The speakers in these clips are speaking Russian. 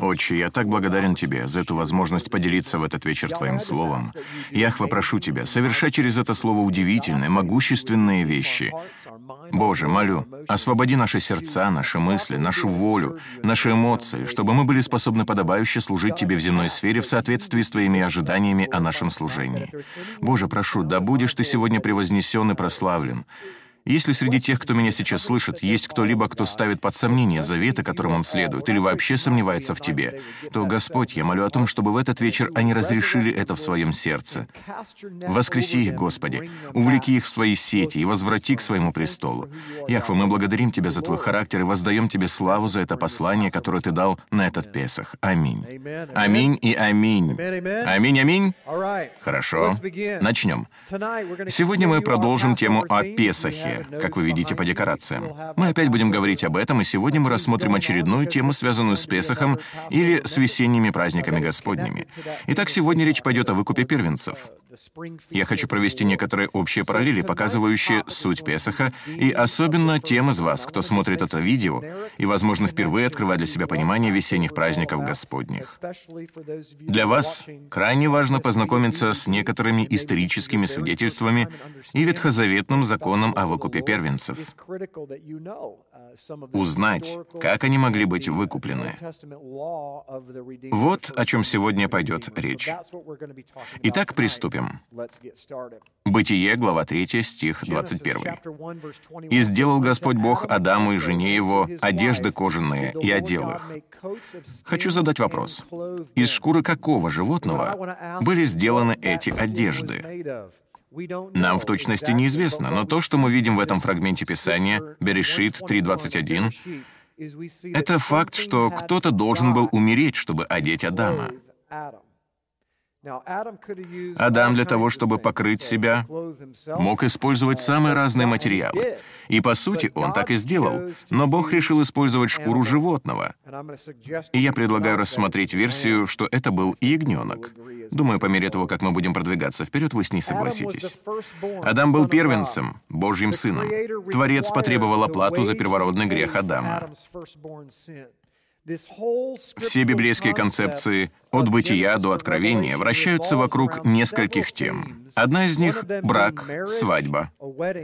Отче, я так благодарен Тебе за эту возможность поделиться в этот вечер Твоим Словом. Яхва, прошу Тебя, совершай через это Слово удивительные, могущественные вещи. Боже, молю, освободи наши сердца, наши мысли, нашу волю, наши эмоции, чтобы мы были способны подобающе служить Тебе в земной сфере в соответствии с Твоими ожиданиями о нашем служении. Боже, прошу, да будешь Ты сегодня превознесен и прославлен. Если среди тех, кто меня сейчас слышит, есть кто-либо, кто ставит под сомнение заветы, которым он следует, или вообще сомневается в тебе, то, Господь, я молю о том, чтобы в этот вечер они разрешили это в своем сердце. Воскреси их, Господи, увлеки их в свои сети и возврати к своему престолу. Яхва, мы благодарим Тебя за Твой характер и воздаем Тебе славу за это послание, которое Ты дал на этот Песах. Аминь. Аминь и аминь. Аминь, аминь. Хорошо. Начнем. Сегодня мы продолжим тему о Песахе как вы видите по декорациям. Мы опять будем говорить об этом, и сегодня мы рассмотрим очередную тему, связанную с Песохом или с весенними праздниками Господними. Итак, сегодня речь пойдет о выкупе первенцев. Я хочу провести некоторые общие параллели, показывающие суть Песаха, и особенно тем из вас, кто смотрит это видео и, возможно, впервые открывает для себя понимание весенних праздников Господних. Для вас крайне важно познакомиться с некоторыми историческими свидетельствами и ветхозаветным законом о выкупе выкупе первенцев, узнать, как они могли быть выкуплены. Вот о чем сегодня пойдет речь. Итак, приступим. Бытие, глава 3, стих 21. «И сделал Господь Бог Адаму и жене его одежды кожаные, и одел их». Хочу задать вопрос. Из шкуры какого животного были сделаны эти одежды? Нам в точности неизвестно, но то, что мы видим в этом фрагменте Писания, Берешит 3.21, это факт, что кто-то должен был умереть, чтобы одеть Адама. Адам для того, чтобы покрыть себя, мог использовать самые разные материалы. И по сути он так и сделал. Но Бог решил использовать шкуру животного. И я предлагаю рассмотреть версию, что это был ягненок. Думаю, по мере того, как мы будем продвигаться вперед, вы с ней согласитесь. Адам был первенцем, Божьим сыном. Творец потребовал оплату за первородный грех Адама. Все библейские концепции от бытия до откровения вращаются вокруг нескольких тем. Одна из них — брак, свадьба.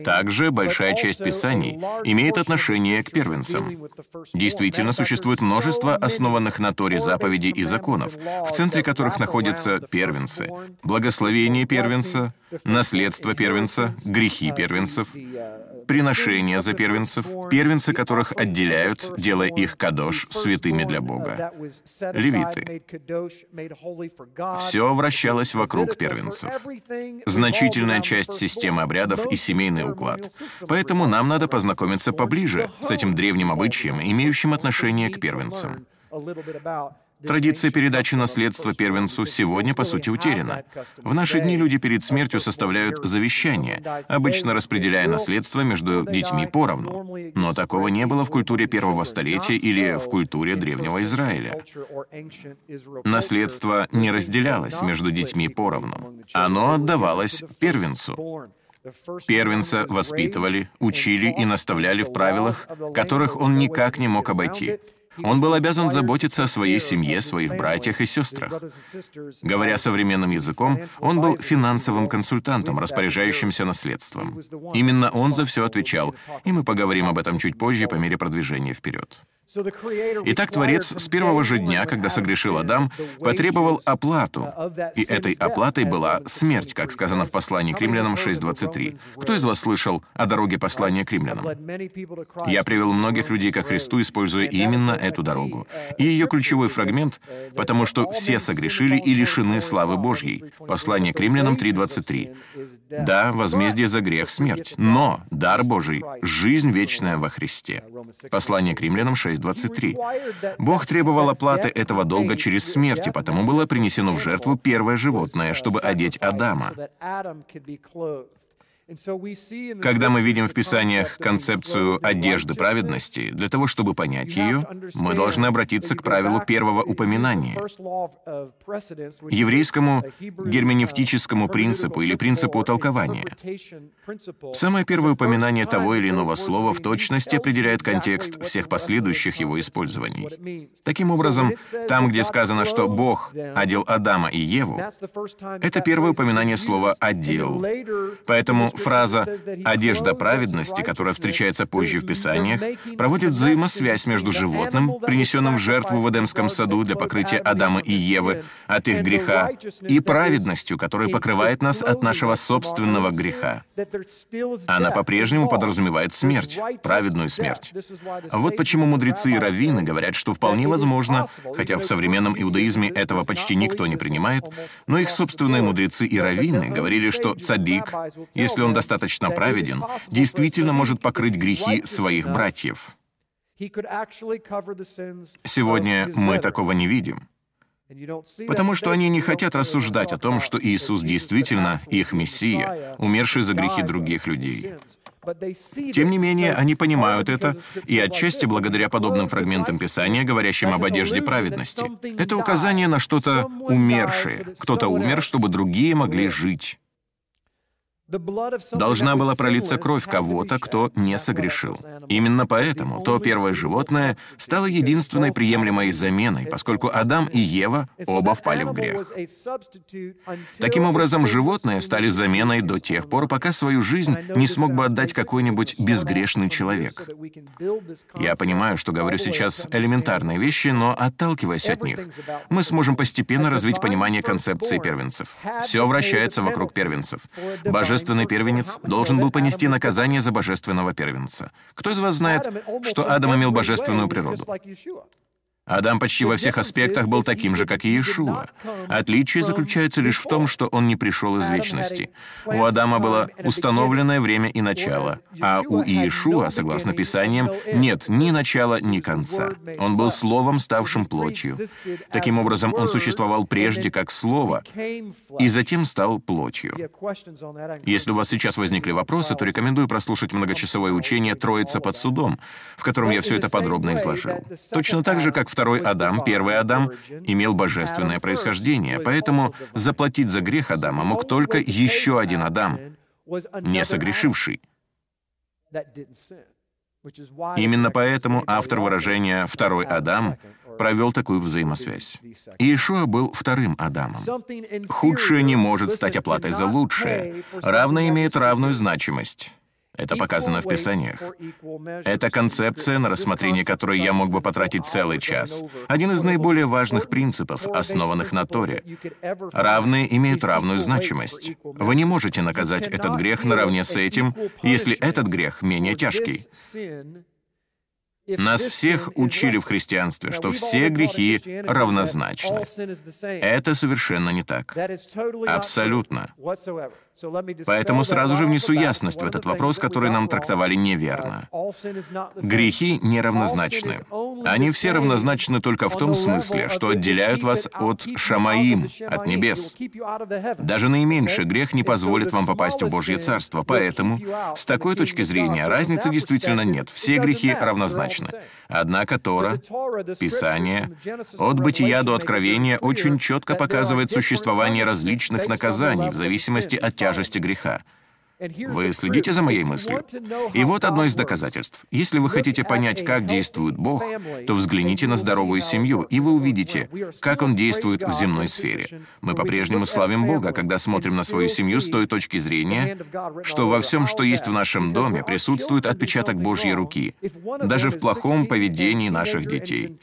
Также большая часть Писаний имеет отношение к первенцам. Действительно, существует множество основанных на Торе заповедей и законов, в центре которых находятся первенцы, благословение первенца, наследство первенца, грехи первенцев, приношения за первенцев, первенцы которых отделяют, делая их кадош святыми для Бога. Левиты. Все вращалось вокруг первенцев. Значительная часть системы обрядов и семейный уклад. Поэтому нам надо познакомиться поближе с этим древним обычаем, имеющим отношение к первенцам. Традиция передачи наследства первенцу сегодня, по сути, утеряна. В наши дни люди перед смертью составляют завещание, обычно распределяя наследство между детьми поровну. Но такого не было в культуре первого столетия или в культуре древнего Израиля. Наследство не разделялось между детьми поровну. Оно отдавалось первенцу. Первенца воспитывали, учили и наставляли в правилах, которых он никак не мог обойти. Он был обязан заботиться о своей семье, своих братьях и сестрах. Говоря современным языком, он был финансовым консультантом, распоряжающимся наследством. Именно он за все отвечал, и мы поговорим об этом чуть позже по мере продвижения вперед. Итак, Творец с первого же дня, когда согрешил Адам, потребовал оплату, и этой оплатой была смерть, как сказано в послании к римлянам 6.23. Кто из вас слышал о дороге послания к римлянам? Я привел многих людей ко Христу, используя именно эту дорогу. И ее ключевой фрагмент, потому что все согрешили и лишены славы Божьей. Послание к римлянам 3.23. Да, возмездие за грех — смерть, но дар Божий — жизнь вечная во Христе. Послание к римлянам 6.23. Бог требовал оплаты этого долга через смерть, и потому было принесено в жертву первое животное, чтобы одеть Адама. Когда мы видим в Писаниях концепцию одежды праведности, для того, чтобы понять ее, мы должны обратиться к правилу первого упоминания, еврейскому герменевтическому принципу или принципу толкования. Самое первое упоминание того или иного слова в точности определяет контекст всех последующих его использований. Таким образом, там, где сказано, что Бог одел Адама и Еву, это первое упоминание слова «одел». Поэтому фраза «одежда праведности», которая встречается позже в Писаниях, проводит взаимосвязь между животным, принесенным в жертву в Эдемском саду для покрытия Адама и Евы от их греха, и праведностью, которая покрывает нас от нашего собственного греха. Она по-прежнему подразумевает смерть, праведную смерть. Вот почему мудрецы и раввины говорят, что вполне возможно, хотя в современном иудаизме этого почти никто не принимает, но их собственные мудрецы и раввины говорили, что цадик, если он достаточно праведен, действительно может покрыть грехи своих братьев. Сегодня мы такого не видим. Потому что они не хотят рассуждать о том, что Иисус действительно их Мессия, умерший за грехи других людей. Тем не менее, они понимают это, и отчасти благодаря подобным фрагментам Писания, говорящим об одежде праведности. Это указание на что-то умершее. Кто-то умер, чтобы другие могли жить. Должна была пролиться кровь кого-то, кто не согрешил. Именно поэтому то первое животное стало единственной приемлемой заменой, поскольку Адам и Ева оба впали в грех. Таким образом, животные стали заменой до тех пор, пока свою жизнь не смог бы отдать какой-нибудь безгрешный человек. Я понимаю, что говорю сейчас элементарные вещи, но отталкиваясь от них, мы сможем постепенно развить понимание концепции первенцев. Все вращается вокруг первенцев. Божественный первенец должен был понести наказание за божественного первенца. Кто из вас знает, что Адам имел божественную природу? Адам почти во всех аспектах был таким же, как и Иешуа. Отличие заключается лишь в том, что он не пришел из вечности. У Адама было установленное время и начало, а у Иешуа, согласно Писаниям, нет ни начала, ни конца. Он был Словом, ставшим плотью. Таким образом, он существовал прежде как Слово, и затем стал плотью. Если у вас сейчас возникли вопросы, то рекомендую прослушать многочасовое учение «Троица под судом», в котором я все это подробно изложил. Точно так же, как в второй Адам, первый Адам, имел божественное происхождение, поэтому заплатить за грех Адама мог только еще один Адам, не согрешивший. Именно поэтому автор выражения «второй Адам» провел такую взаимосвязь. Иешуа был вторым Адамом. Худшее не может стать оплатой за лучшее. Равное имеет равную значимость. Это показано в Писаниях. Это концепция, на рассмотрение которой я мог бы потратить целый час. Один из наиболее важных принципов, основанных на Торе. Равные имеют равную значимость. Вы не можете наказать этот грех наравне с этим, если этот грех менее тяжкий. Нас всех учили в христианстве, что все грехи равнозначны. Это совершенно не так. Абсолютно. Поэтому сразу же внесу ясность в этот вопрос, который нам трактовали неверно. Грехи неравнозначны. Они все равнозначны только в том смысле, что отделяют вас от Шамаим, от небес. Даже наименьший грех не позволит вам попасть в Божье Царство, поэтому, с такой точки зрения, разницы действительно нет. Все грехи равнозначны. Однако Тора, Писание, от бытия до откровения очень четко показывает существование различных наказаний в зависимости от тяжести греха. Вы следите за моей мыслью? И вот одно из доказательств. Если вы хотите понять, как действует Бог, то взгляните на здоровую семью, и вы увидите, как Он действует в земной сфере. Мы по-прежнему славим Бога, когда смотрим на свою семью с той точки зрения, что во всем, что есть в нашем доме, присутствует отпечаток Божьей руки, даже в плохом поведении наших детей.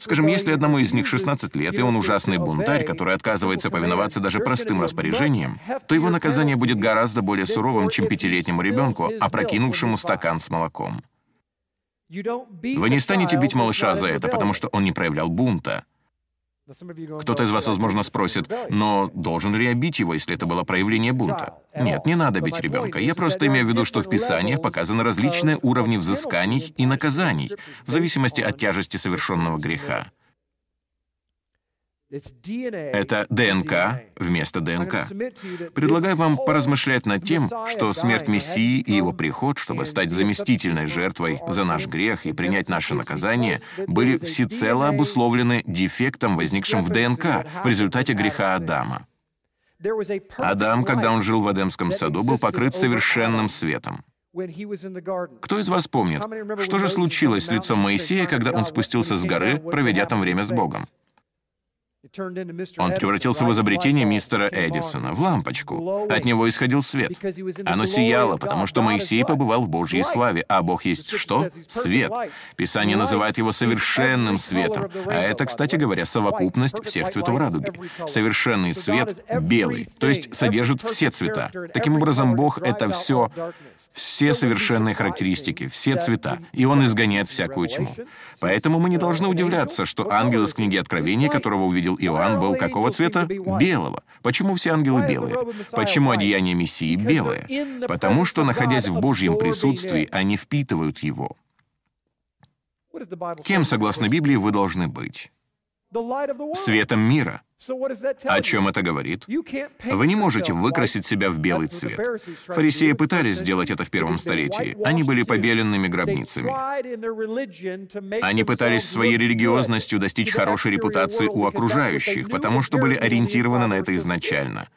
Скажем, если одному из них 16 лет, и он ужасный бунтарь, который отказывается повиноваться даже простым распоряжениям, то его наказание будет гораздо более суровым, здоровым, чем пятилетнему ребенку, опрокинувшему стакан с молоком. Вы не станете бить малыша за это, потому что он не проявлял бунта. Кто-то из вас, возможно, спросит, но должен ли я бить его, если это было проявление бунта? Нет, не надо бить ребенка. Я просто имею в виду, что в Писаниях показаны различные уровни взысканий и наказаний, в зависимости от тяжести совершенного греха. Это ДНК вместо ДНК. Предлагаю вам поразмышлять над тем, что смерть Мессии и его приход, чтобы стать заместительной жертвой за наш грех и принять наше наказание, были всецело обусловлены дефектом, возникшим в ДНК в результате греха Адама. Адам, когда он жил в Эдемском саду, был покрыт совершенным светом. Кто из вас помнит, что же случилось с лицом Моисея, когда он спустился с горы, проведя там время с Богом? Он превратился в изобретение мистера Эдисона, в лампочку. От него исходил свет. Оно сияло, потому что Моисей побывал в Божьей славе, а Бог есть что? Свет. Писание называет его совершенным светом. А это, кстати говоря, совокупность всех цветов радуги. Совершенный свет белый, то есть содержит все цвета. Таким образом, Бог — это все, все совершенные характеристики, все цвета, и Он изгоняет всякую тьму. Поэтому мы не должны удивляться, что ангел из книги Откровения, которого увидел Иоанн, был какого цвета? Белого. Почему все ангелы белые? Почему одеяние Мессии белое? Потому что, находясь в Божьем присутствии, они впитывают его. Кем, согласно Библии, вы должны быть? Светом мира. О чем это говорит? Вы не можете выкрасить себя в белый цвет. Фарисеи пытались сделать это в первом столетии. Они были побеленными гробницами. Они пытались своей религиозностью достичь хорошей репутации у окружающих, потому что были ориентированы на это изначально.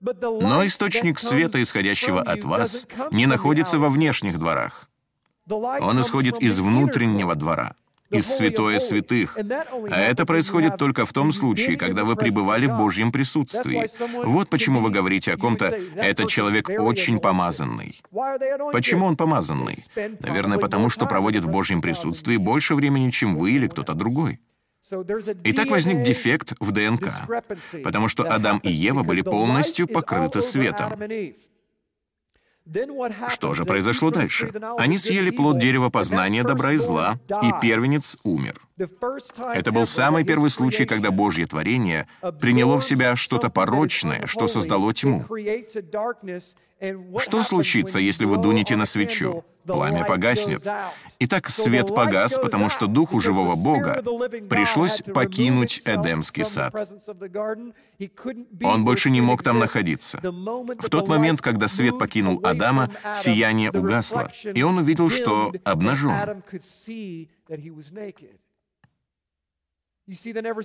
Но источник света, исходящего от вас, не находится во внешних дворах. Он исходит из внутреннего двора из святое святых. А это происходит только в том случае, когда вы пребывали в Божьем присутствии. Вот почему вы говорите о ком-то «этот человек очень помазанный». Почему он помазанный? Наверное, потому что проводит в Божьем присутствии больше времени, чем вы или кто-то другой. И так возник дефект в ДНК, потому что Адам и Ева были полностью покрыты светом. Что же произошло дальше? Они съели плод дерева познания добра и зла, и первенец умер. Это был самый первый случай, когда Божье творение приняло в себя что-то порочное, что создало тьму. Что случится, если вы дунете на свечу? Пламя погаснет. Итак, свет погас, потому что Духу живого Бога пришлось покинуть Эдемский сад. Он больше не мог там находиться. В тот момент, когда свет покинул Адама, сияние угасло, и он увидел, что обнажен.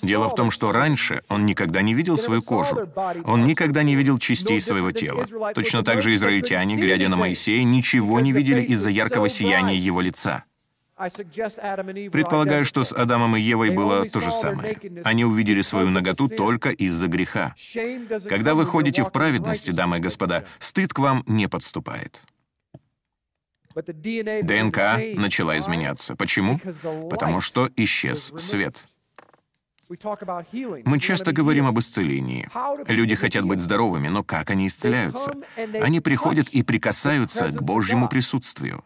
Дело в том, что раньше он никогда не видел свою кожу. Он никогда не видел частей своего тела. Точно так же израильтяне, глядя на Моисея, ничего не видели из-за яркого сияния его лица. Предполагаю, что с Адамом и Евой было то же самое. Они увидели свою наготу только из-за греха. Когда вы ходите в праведности, дамы и господа, стыд к вам не подступает. ДНК начала изменяться. Почему? Потому что исчез свет. Мы часто говорим об исцелении. Люди хотят быть здоровыми, но как они исцеляются? Они приходят и прикасаются к Божьему присутствию.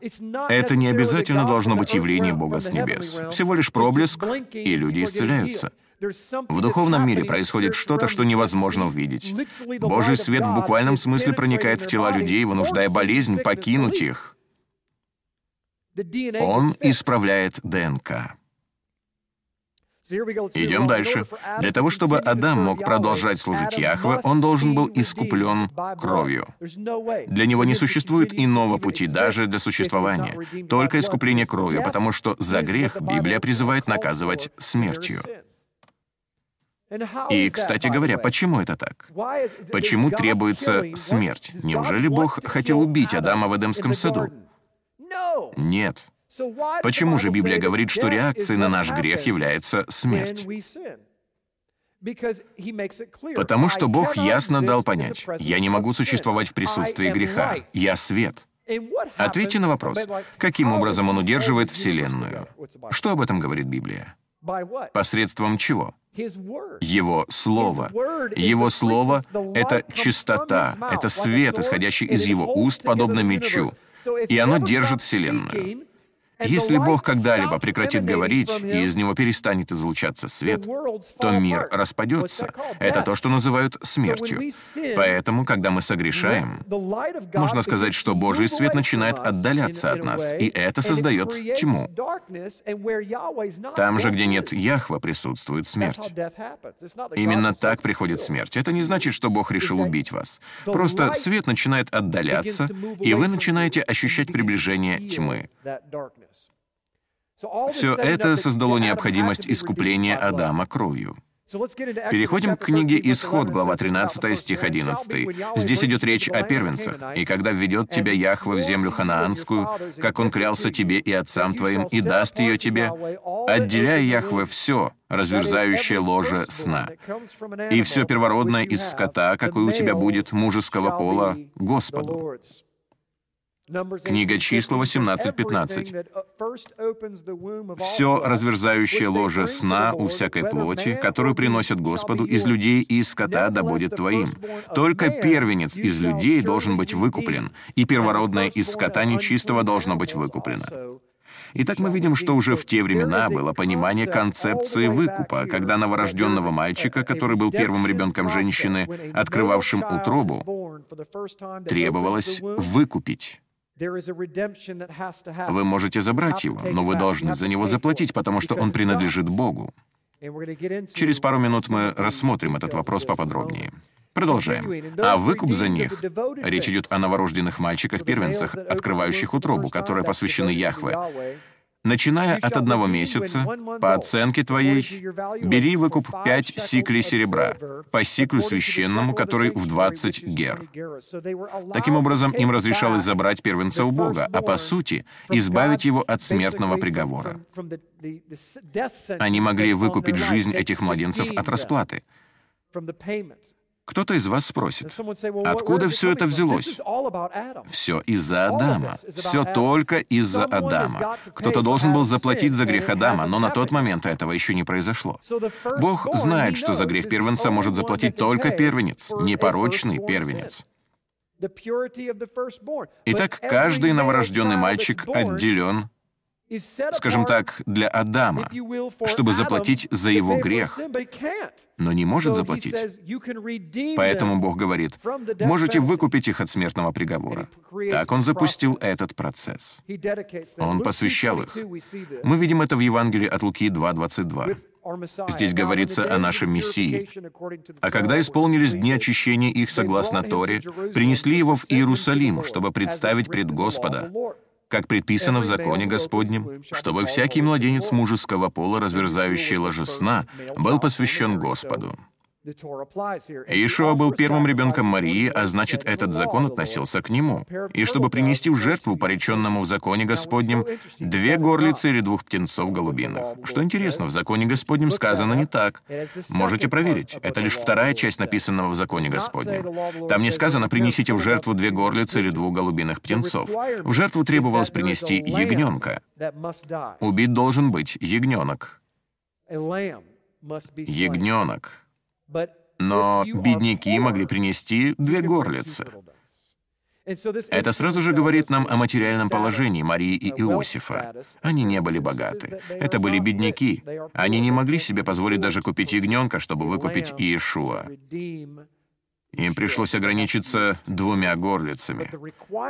Это не обязательно должно быть явление Бога с небес. Всего лишь проблеск, и люди исцеляются. В духовном мире происходит что-то, что невозможно увидеть. Божий свет в буквальном смысле проникает в тела людей, вынуждая болезнь покинуть их. Он исправляет ДНК. Идем дальше. Для того, чтобы Адам мог продолжать служить Яхве, он должен был искуплен кровью. Для него не существует иного пути даже для существования, только искупление кровью, потому что за грех Библия призывает наказывать смертью. И, кстати говоря, почему это так? Почему требуется смерть? Неужели Бог хотел убить Адама в Эдемском саду? Нет. Почему же Библия говорит, что реакцией на наш грех является смерть? Потому что Бог ясно дал понять, я не могу существовать в присутствии греха, я свет. Ответьте на вопрос, каким образом Он удерживает Вселенную? Что об этом говорит Библия? Посредством чего? Его Слово. Его Слово — это чистота, это свет, исходящий из Его уст, подобно мечу, и оно держит Вселенную. Если Бог когда-либо прекратит говорить, и из него перестанет излучаться свет, то мир распадется. Это то, что называют смертью. Поэтому, когда мы согрешаем, можно сказать, что Божий свет начинает отдаляться от нас, и это создает тьму. Там же, где нет Яхва, присутствует смерть. Именно так приходит смерть. Это не значит, что Бог решил убить вас. Просто свет начинает отдаляться, и вы начинаете ощущать приближение тьмы. Все это создало необходимость искупления Адама кровью. Переходим к книге «Исход», глава 13, стих 11. Здесь идет речь о первенцах. «И когда введет тебя Яхва в землю ханаанскую, как он клялся тебе и отцам твоим, и даст ее тебе, отделяй Яхве все, разверзающее ложе сна, и все первородное из скота, какое у тебя будет, мужеского пола, Господу». Книга числа 18.15. «Все разверзающее ложе сна у всякой плоти, которую приносят Господу из людей и из скота, да будет твоим. Только первенец из людей должен быть выкуплен, и первородное из скота нечистого должно быть выкуплено». Итак, мы видим, что уже в те времена было понимание концепции выкупа, когда новорожденного мальчика, который был первым ребенком женщины, открывавшим утробу, требовалось выкупить. Вы можете забрать его, но вы должны за него заплатить, потому что он принадлежит Богу. Через пару минут мы рассмотрим этот вопрос поподробнее. Продолжаем. А выкуп за них. Речь идет о новорожденных мальчиках-первенцах, открывающих утробу, которые посвящены Яхве. Начиная от одного месяца, по оценке твоей, бери выкуп пять сиклей серебра, по сиклю священному, который в 20 гер. Таким образом, им разрешалось забрать первенца у Бога, а по сути, избавить его от смертного приговора. Они могли выкупить жизнь этих младенцев от расплаты. Кто-то из вас спросит, откуда все это взялось? Все из-за Адама. Все только из-за Адама. Кто-то должен был заплатить за грех Адама, но на тот момент этого еще не произошло. Бог знает, что за грех первенца может заплатить только первенец, непорочный первенец. Итак, каждый новорожденный мальчик отделен скажем так, для Адама, чтобы заплатить за его грех, но не может заплатить. Поэтому Бог говорит, можете выкупить их от смертного приговора. Так Он запустил этот процесс. Он посвящал их. Мы видим это в Евангелии от Луки 2.22. Здесь говорится о нашем Мессии. А когда исполнились дни очищения их согласно Торе, принесли его в Иерусалим, чтобы представить пред Господа, как предписано в законе Господнем, чтобы всякий младенец мужеского пола, разверзающий ложесна, был посвящен Господу. Иешуа был первым ребенком Марии, а значит, этот закон относился к нему. И чтобы принести в жертву пореченному в законе Господнем две горлицы или двух птенцов голубиных. Что интересно, в законе Господнем сказано не так. Можете проверить. Это лишь вторая часть написанного в законе Господнем. Там не сказано «принесите в жертву две горлицы или двух голубиных птенцов». В жертву требовалось принести ягненка. Убит должен быть ягненок. Ягненок. Но бедняки могли принести две горлицы. Это сразу же говорит нам о материальном положении Марии и Иосифа. Они не были богаты. Это были бедняки. Они не могли себе позволить даже купить ягненка, чтобы выкупить Иешуа. Им пришлось ограничиться двумя горлицами.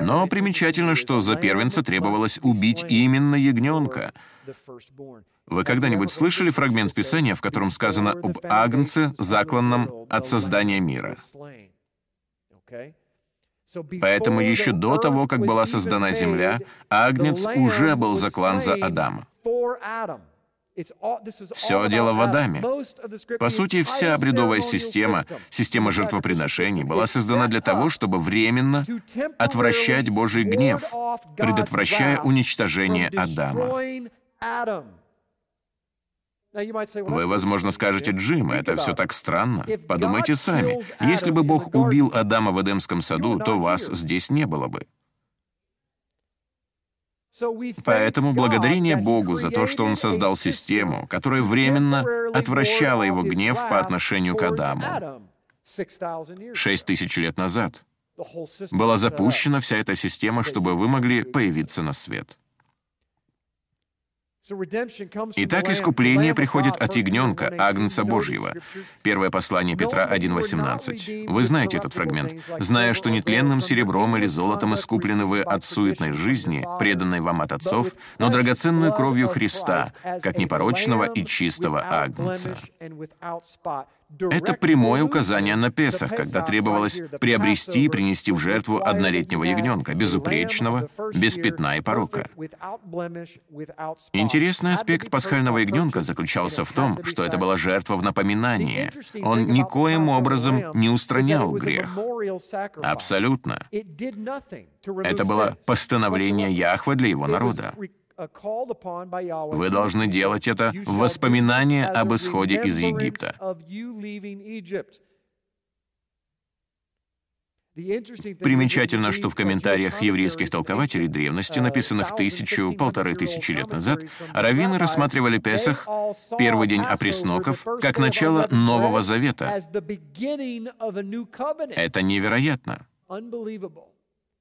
Но примечательно, что за первенца требовалось убить именно ягненка. Вы когда-нибудь слышали фрагмент Писания, в котором сказано об Агнце, закланном от создания мира? Поэтому еще до того, как была создана земля, Агнец уже был заклан за Адама. Все дело в Адаме. По сути, вся обредовая система, система жертвоприношений, была создана для того, чтобы временно отвращать Божий гнев, предотвращая уничтожение Адама. Вы, возможно, скажете, Джим, это все так странно. Подумайте сами. Если бы Бог убил Адама в Эдемском саду, то вас здесь не было бы. Поэтому благодарение Богу за то, что Он создал систему, которая временно отвращала Его гнев по отношению к Адаму. Шесть тысяч лет назад была запущена вся эта система, чтобы вы могли появиться на свет. Итак, искупление приходит от ягненка, Агнца Божьего. Первое послание Петра 1.18. Вы знаете этот фрагмент. «Зная, что нетленным серебром или золотом искуплены вы от суетной жизни, преданной вам от отцов, но драгоценную кровью Христа, как непорочного и чистого Агнца». Это прямое указание на Песах, когда требовалось приобрести и принести в жертву однолетнего ягненка, безупречного, без пятна и порока. Интересный аспект пасхального ягненка заключался в том, что это была жертва в напоминание. Он никоим образом не устранял грех. Абсолютно. Это было постановление Яхвы для его народа. Вы должны делать это в воспоминание об исходе из Египта. Примечательно, что в комментариях еврейских толкователей древности, написанных тысячу, полторы тысячи лет назад, раввины рассматривали Песах, первый день опресноков, как начало Нового Завета. Это невероятно.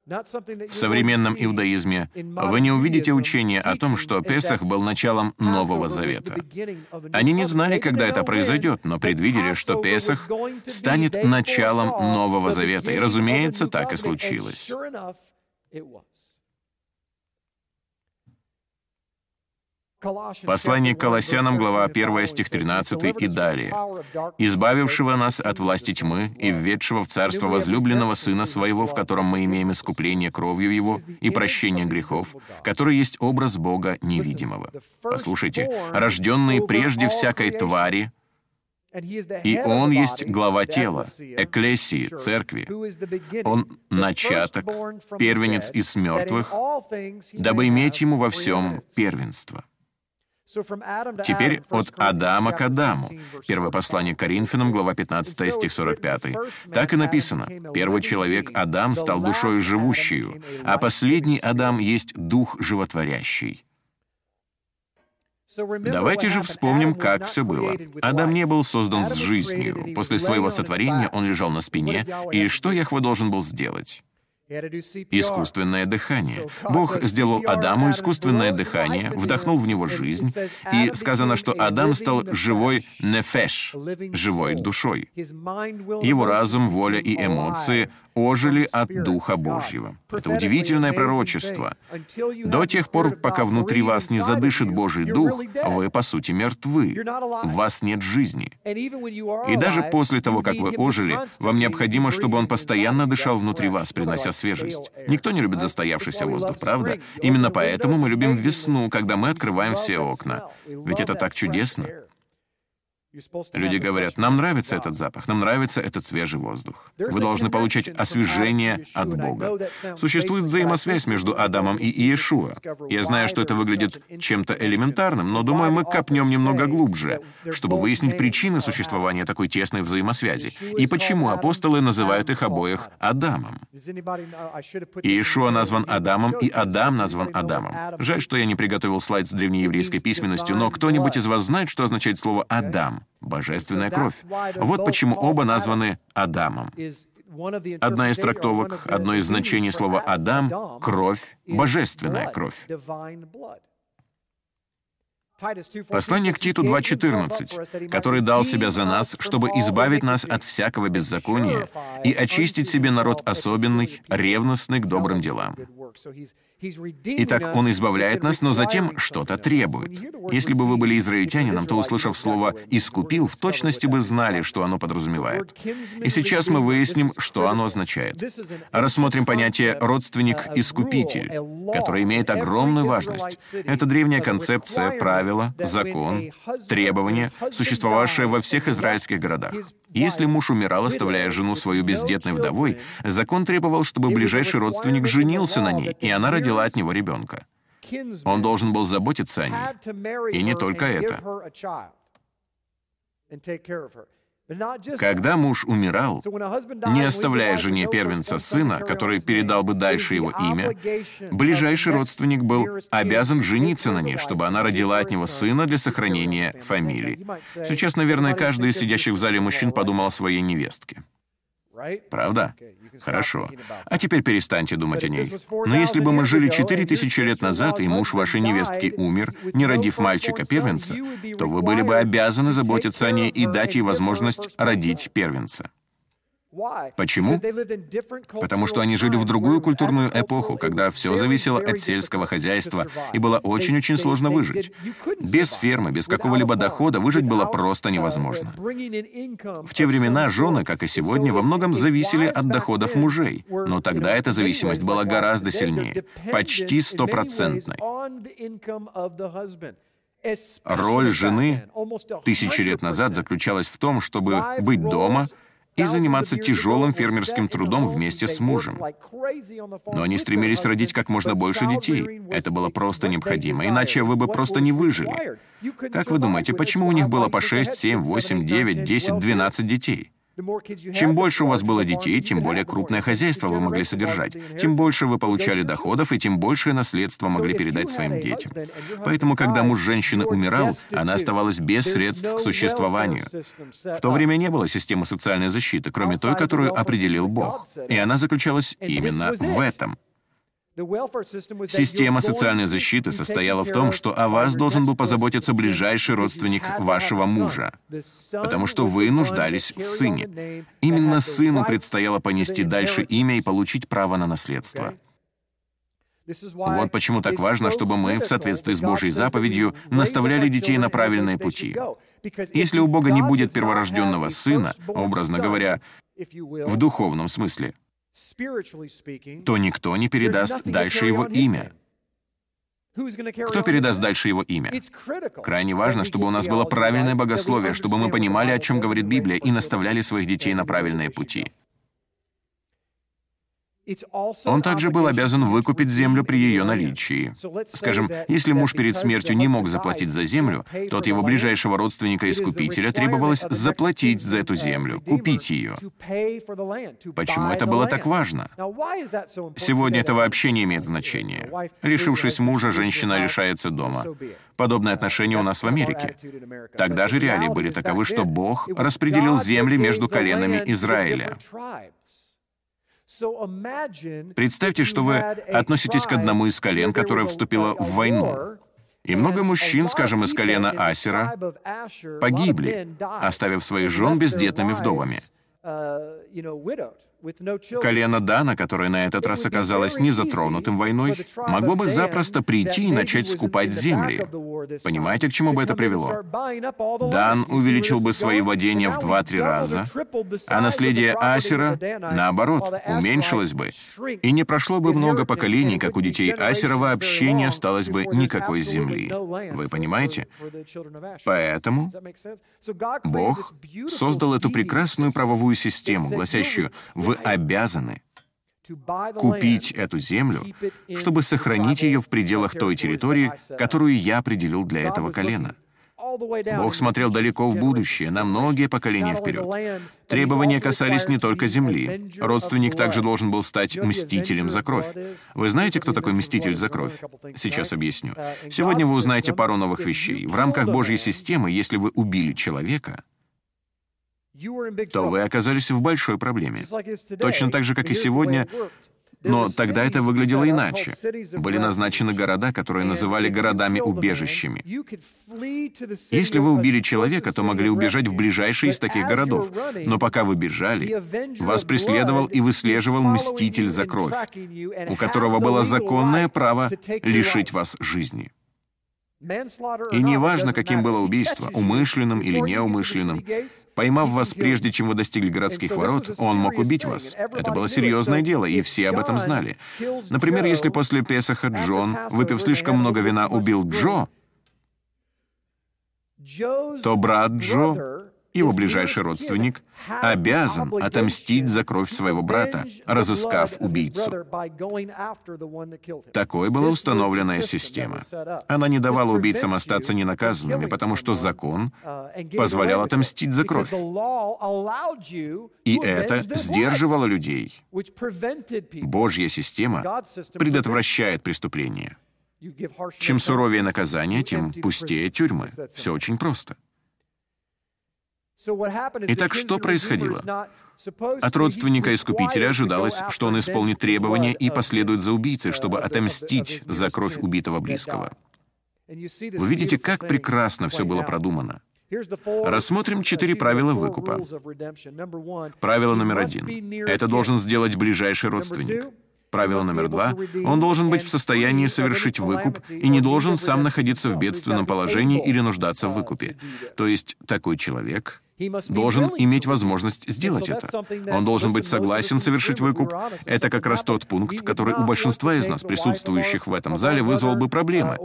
В современном иудаизме вы не увидите учения о том, что Песах был началом Нового Завета. Они не знали, когда это произойдет, но предвидели, что Песах станет началом Нового Завета. И, разумеется, так и случилось. Послание к Колоссянам, глава 1, стих 13 и далее. «Избавившего нас от власти тьмы и введшего в царство возлюбленного Сына Своего, в котором мы имеем искупление кровью Его и прощение грехов, который есть образ Бога невидимого». Послушайте, рожденный прежде всякой твари, и Он есть глава тела, экклесии, церкви. Он начаток, первенец из мертвых, дабы иметь Ему во всем первенство. Теперь от Адама к Адаму. Первое послание к Коринфянам, глава 15, стих 45. Так и написано. Первый человек, Адам, стал душою живущую, а последний Адам есть дух животворящий. Давайте же вспомним, как все было. Адам не был создан с жизнью. После своего сотворения он лежал на спине, и что Яхва должен был сделать? Искусственное дыхание. Бог сделал Адаму искусственное дыхание, вдохнул в него жизнь, и сказано, что Адам стал живой нефеш, живой душой. Его разум, воля и эмоции ожили от Духа Божьего. Это удивительное пророчество. До тех пор, пока внутри вас не задышит Божий Дух, вы, по сути, мертвы. В вас нет жизни. И даже после того, как вы ожили, вам необходимо, чтобы Он постоянно дышал внутри вас, принося свежесть. Никто не любит застоявшийся воздух, правда? Именно поэтому мы любим весну, когда мы открываем все окна. Ведь это так чудесно. Люди говорят, нам нравится этот запах, нам нравится этот свежий воздух. Вы должны получать освежение от Бога. Существует взаимосвязь между Адамом и Иешуа. Я знаю, что это выглядит чем-то элементарным, но думаю, мы копнем немного глубже, чтобы выяснить причины существования такой тесной взаимосвязи и почему апостолы называют их обоих Адамом. Иешуа назван Адамом, и Адам назван Адамом. Жаль, что я не приготовил слайд с древнееврейской письменностью, но кто-нибудь из вас знает, что означает слово «Адам»? Божественная кровь. Вот почему оба названы Адамом. Одна из трактовок, одно из значений слова «Адам» — кровь, божественная кровь. Послание к Титу 2.14, который дал себя за нас, чтобы избавить нас от всякого беззакония и очистить себе народ особенный, ревностный к добрым делам. Итак, Он избавляет нас, но затем что-то требует. Если бы вы были израильтянином, то, услышав слово «искупил», в точности бы знали, что оно подразумевает. И сейчас мы выясним, что оно означает. Рассмотрим понятие «родственник-искупитель», которое имеет огромную важность. Это древняя концепция, правила, закон, требование, существовавшее во всех израильских городах. Если муж умирал, оставляя жену свою бездетной вдовой, закон требовал, чтобы ближайший родственник женился на ней, и она родила от него ребенка. Он должен был заботиться о ней. И не только это. Когда муж умирал, не оставляя жене первенца сына, который передал бы дальше его имя, ближайший родственник был обязан жениться на ней, чтобы она родила от него сына для сохранения фамилии. Сейчас, наверное, каждый из сидящих в зале мужчин подумал о своей невестке. Правда? Хорошо. А теперь перестаньте думать о ней. Но если бы мы жили четыре тысячи лет назад, и муж вашей невестки умер, не родив мальчика-первенца, то вы были бы обязаны заботиться о ней и дать ей возможность родить первенца. Почему? Потому что они жили в другую культурную эпоху, когда все зависело от сельского хозяйства, и было очень-очень сложно выжить. Без фермы, без какого-либо дохода выжить было просто невозможно. В те времена жены, как и сегодня, во многом зависели от доходов мужей, но тогда эта зависимость была гораздо сильнее, почти стопроцентной. Роль жены тысячи лет назад заключалась в том, чтобы быть дома — и заниматься тяжелым фермерским трудом вместе с мужем. Но они стремились родить как можно больше детей. Это было просто необходимо, иначе вы бы просто не выжили. Как вы думаете, почему у них было по 6, 7, 8, 9, 10, 12 детей? Чем больше у вас было детей, тем более крупное хозяйство вы могли содержать, тем больше вы получали доходов, и тем большее наследство могли передать своим детям. Поэтому, когда муж женщины умирал, она оставалась без средств к существованию. В то время не было системы социальной защиты, кроме той, которую определил Бог. И она заключалась именно в этом. Система социальной защиты состояла в том, что о вас должен был позаботиться ближайший родственник вашего мужа, потому что вы нуждались в сыне. Именно сыну предстояло понести дальше имя и получить право на наследство. Вот почему так важно, чтобы мы, в соответствии с Божьей заповедью, наставляли детей на правильные пути. Если у Бога не будет перворожденного сына, образно говоря, в духовном смысле, то никто не передаст дальше его имя. Кто передаст дальше его имя? Крайне важно, чтобы у нас было правильное богословие, чтобы мы понимали, о чем говорит Библия, и наставляли своих детей на правильные пути. Он также был обязан выкупить землю при ее наличии. Скажем, если муж перед смертью не мог заплатить за землю, то от его ближайшего родственника-искупителя требовалось заплатить за эту землю, купить ее. Почему это было так важно? Сегодня это вообще не имеет значения. Лишившись мужа, женщина лишается дома. Подобное отношение у нас в Америке. Тогда же реалии были таковы, что Бог распределил земли между коленами Израиля. Представьте, что вы относитесь к одному из колен, которое вступило в войну. И много мужчин, скажем, из колена Асера, погибли, оставив своих жен бездетными вдовами. Колено Дана, которое на этот раз оказалось не затронутым войной, могло бы запросто прийти и начать скупать земли. Понимаете, к чему бы это привело? Дан увеличил бы свои владения в два-три раза, а наследие Асера, наоборот, уменьшилось бы. И не прошло бы много поколений, как у детей Асера вообще не осталось бы никакой земли. Вы понимаете? Поэтому Бог создал эту прекрасную правовую систему, гласящую «Вы обязаны купить эту землю, чтобы сохранить ее в пределах той территории, которую я определил для этого колена. Бог смотрел далеко в будущее, на многие поколения вперед. Требования касались не только земли. Родственник также должен был стать мстителем за кровь. Вы знаете, кто такой мститель за кровь? Сейчас объясню. Сегодня вы узнаете пару новых вещей. В рамках Божьей системы, если вы убили человека, то вы оказались в большой проблеме. Точно так же, как и сегодня, но тогда это выглядело иначе. Были назначены города, которые называли городами-убежищами. Если вы убили человека, то могли убежать в ближайший из таких городов. Но пока вы бежали, вас преследовал и выслеживал мститель за кровь, у которого было законное право лишить вас жизни. И неважно, каким было убийство, умышленным или неумышленным, поймав вас прежде, чем вы достигли городских ворот, он мог убить вас. Это было серьезное дело, и все об этом знали. Например, если после Песаха Джон, выпив слишком много вина, убил Джо, то брат Джо его ближайший родственник, обязан отомстить за кровь своего брата, разыскав убийцу. Такой была установленная система. Она не давала убийцам остаться ненаказанными, потому что закон позволял отомстить за кровь. И это сдерживало людей. Божья система предотвращает преступления. Чем суровее наказание, тем пустее тюрьмы. Все очень просто. Итак, что происходило? От родственника Искупителя ожидалось, что он исполнит требования и последует за убийцей, чтобы отомстить за кровь убитого близкого. Вы видите, как прекрасно все было продумано. Рассмотрим четыре правила выкупа. Правило номер один. Это должен сделать ближайший родственник. Правило номер два. Он должен быть в состоянии совершить выкуп и не должен сам находиться в бедственном положении или нуждаться в выкупе. То есть такой человек должен иметь возможность сделать это. Он должен быть согласен совершить выкуп. Это как раз тот пункт, который у большинства из нас, присутствующих в этом зале, вызвал бы проблемы.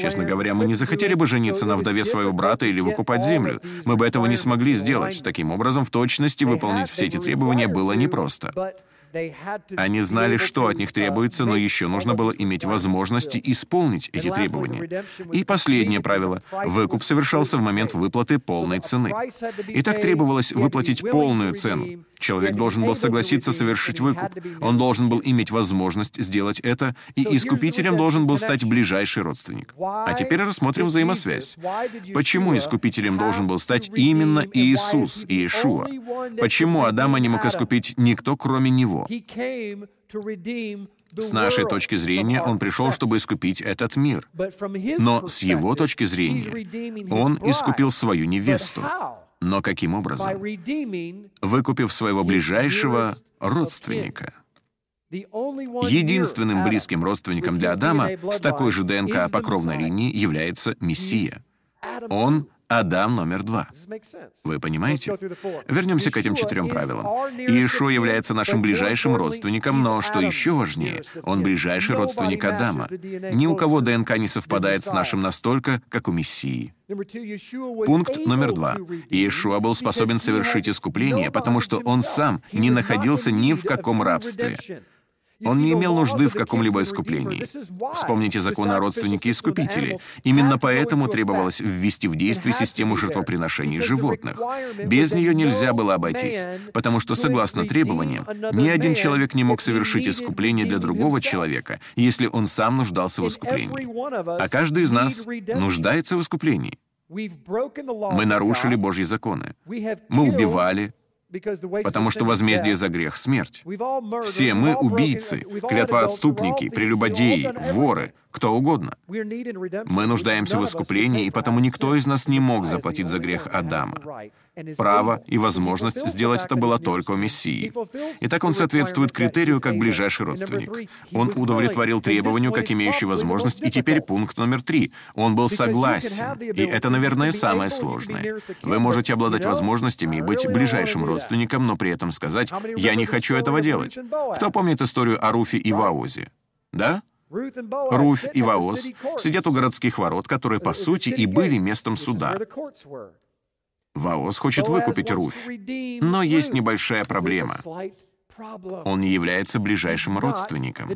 Честно говоря, мы не захотели бы жениться на вдове своего брата или выкупать землю. Мы бы этого не смогли сделать. Таким образом, в точности выполнить все эти требования было непросто. Они знали, что от них требуется, но еще нужно было иметь возможности исполнить эти требования. И последнее правило. Выкуп совершался в момент выплаты полной цены. Итак, требовалось выплатить полную цену. Человек должен был согласиться совершить выкуп. Он должен был иметь возможность сделать это, и искупителем должен был стать ближайший родственник. А теперь рассмотрим взаимосвязь. Почему искупителем должен был стать именно Иисус, Иешуа? Почему Адама не мог искупить никто, кроме него? С нашей точки зрения, он пришел, чтобы искупить этот мир. Но с его точки зрения, он искупил свою невесту. Но каким образом? Выкупив своего ближайшего родственника. Единственным близким родственником для Адама с такой же ДНК по кровной линии является Мессия. Он Адам номер два. Вы понимаете? Вернемся к этим четырем правилам. Иешуа является нашим ближайшим родственником, но, что еще важнее, он ближайший родственник Адама. Ни у кого ДНК не совпадает с нашим настолько, как у Мессии. Пункт номер два. Иешуа был способен совершить искупление, потому что он сам не находился ни в каком рабстве. Он не имел нужды в каком-либо искуплении. Вспомните закон о родственнике искупителей. Именно поэтому требовалось ввести в действие систему жертвоприношений животных. Без нее нельзя было обойтись, потому что, согласно требованиям, ни один человек не мог совершить искупление для другого человека, если он сам нуждался в искуплении. А каждый из нас нуждается в искуплении. Мы нарушили Божьи законы. Мы убивали, потому что возмездие за грех — смерть. Все мы убийцы, клятвоотступники, прелюбодеи, воры, кто угодно. Мы нуждаемся в искуплении, и потому никто из нас не мог заплатить за грех Адама. Право и возможность сделать это было только у Мессии. Итак, он соответствует критерию как ближайший родственник. Он удовлетворил требованию как имеющий возможность, и теперь пункт номер три. Он был согласен, и это, наверное, самое сложное. Вы можете обладать возможностями и быть ближайшим родственником, но при этом сказать «я не хочу этого делать». Кто помнит историю о Руфе и Ваозе? Да? Руфь и Ваоз сидят у городских ворот, которые, по сути, и были местом суда. Ваос хочет выкупить Руфь, но есть небольшая проблема. Он не является ближайшим родственником.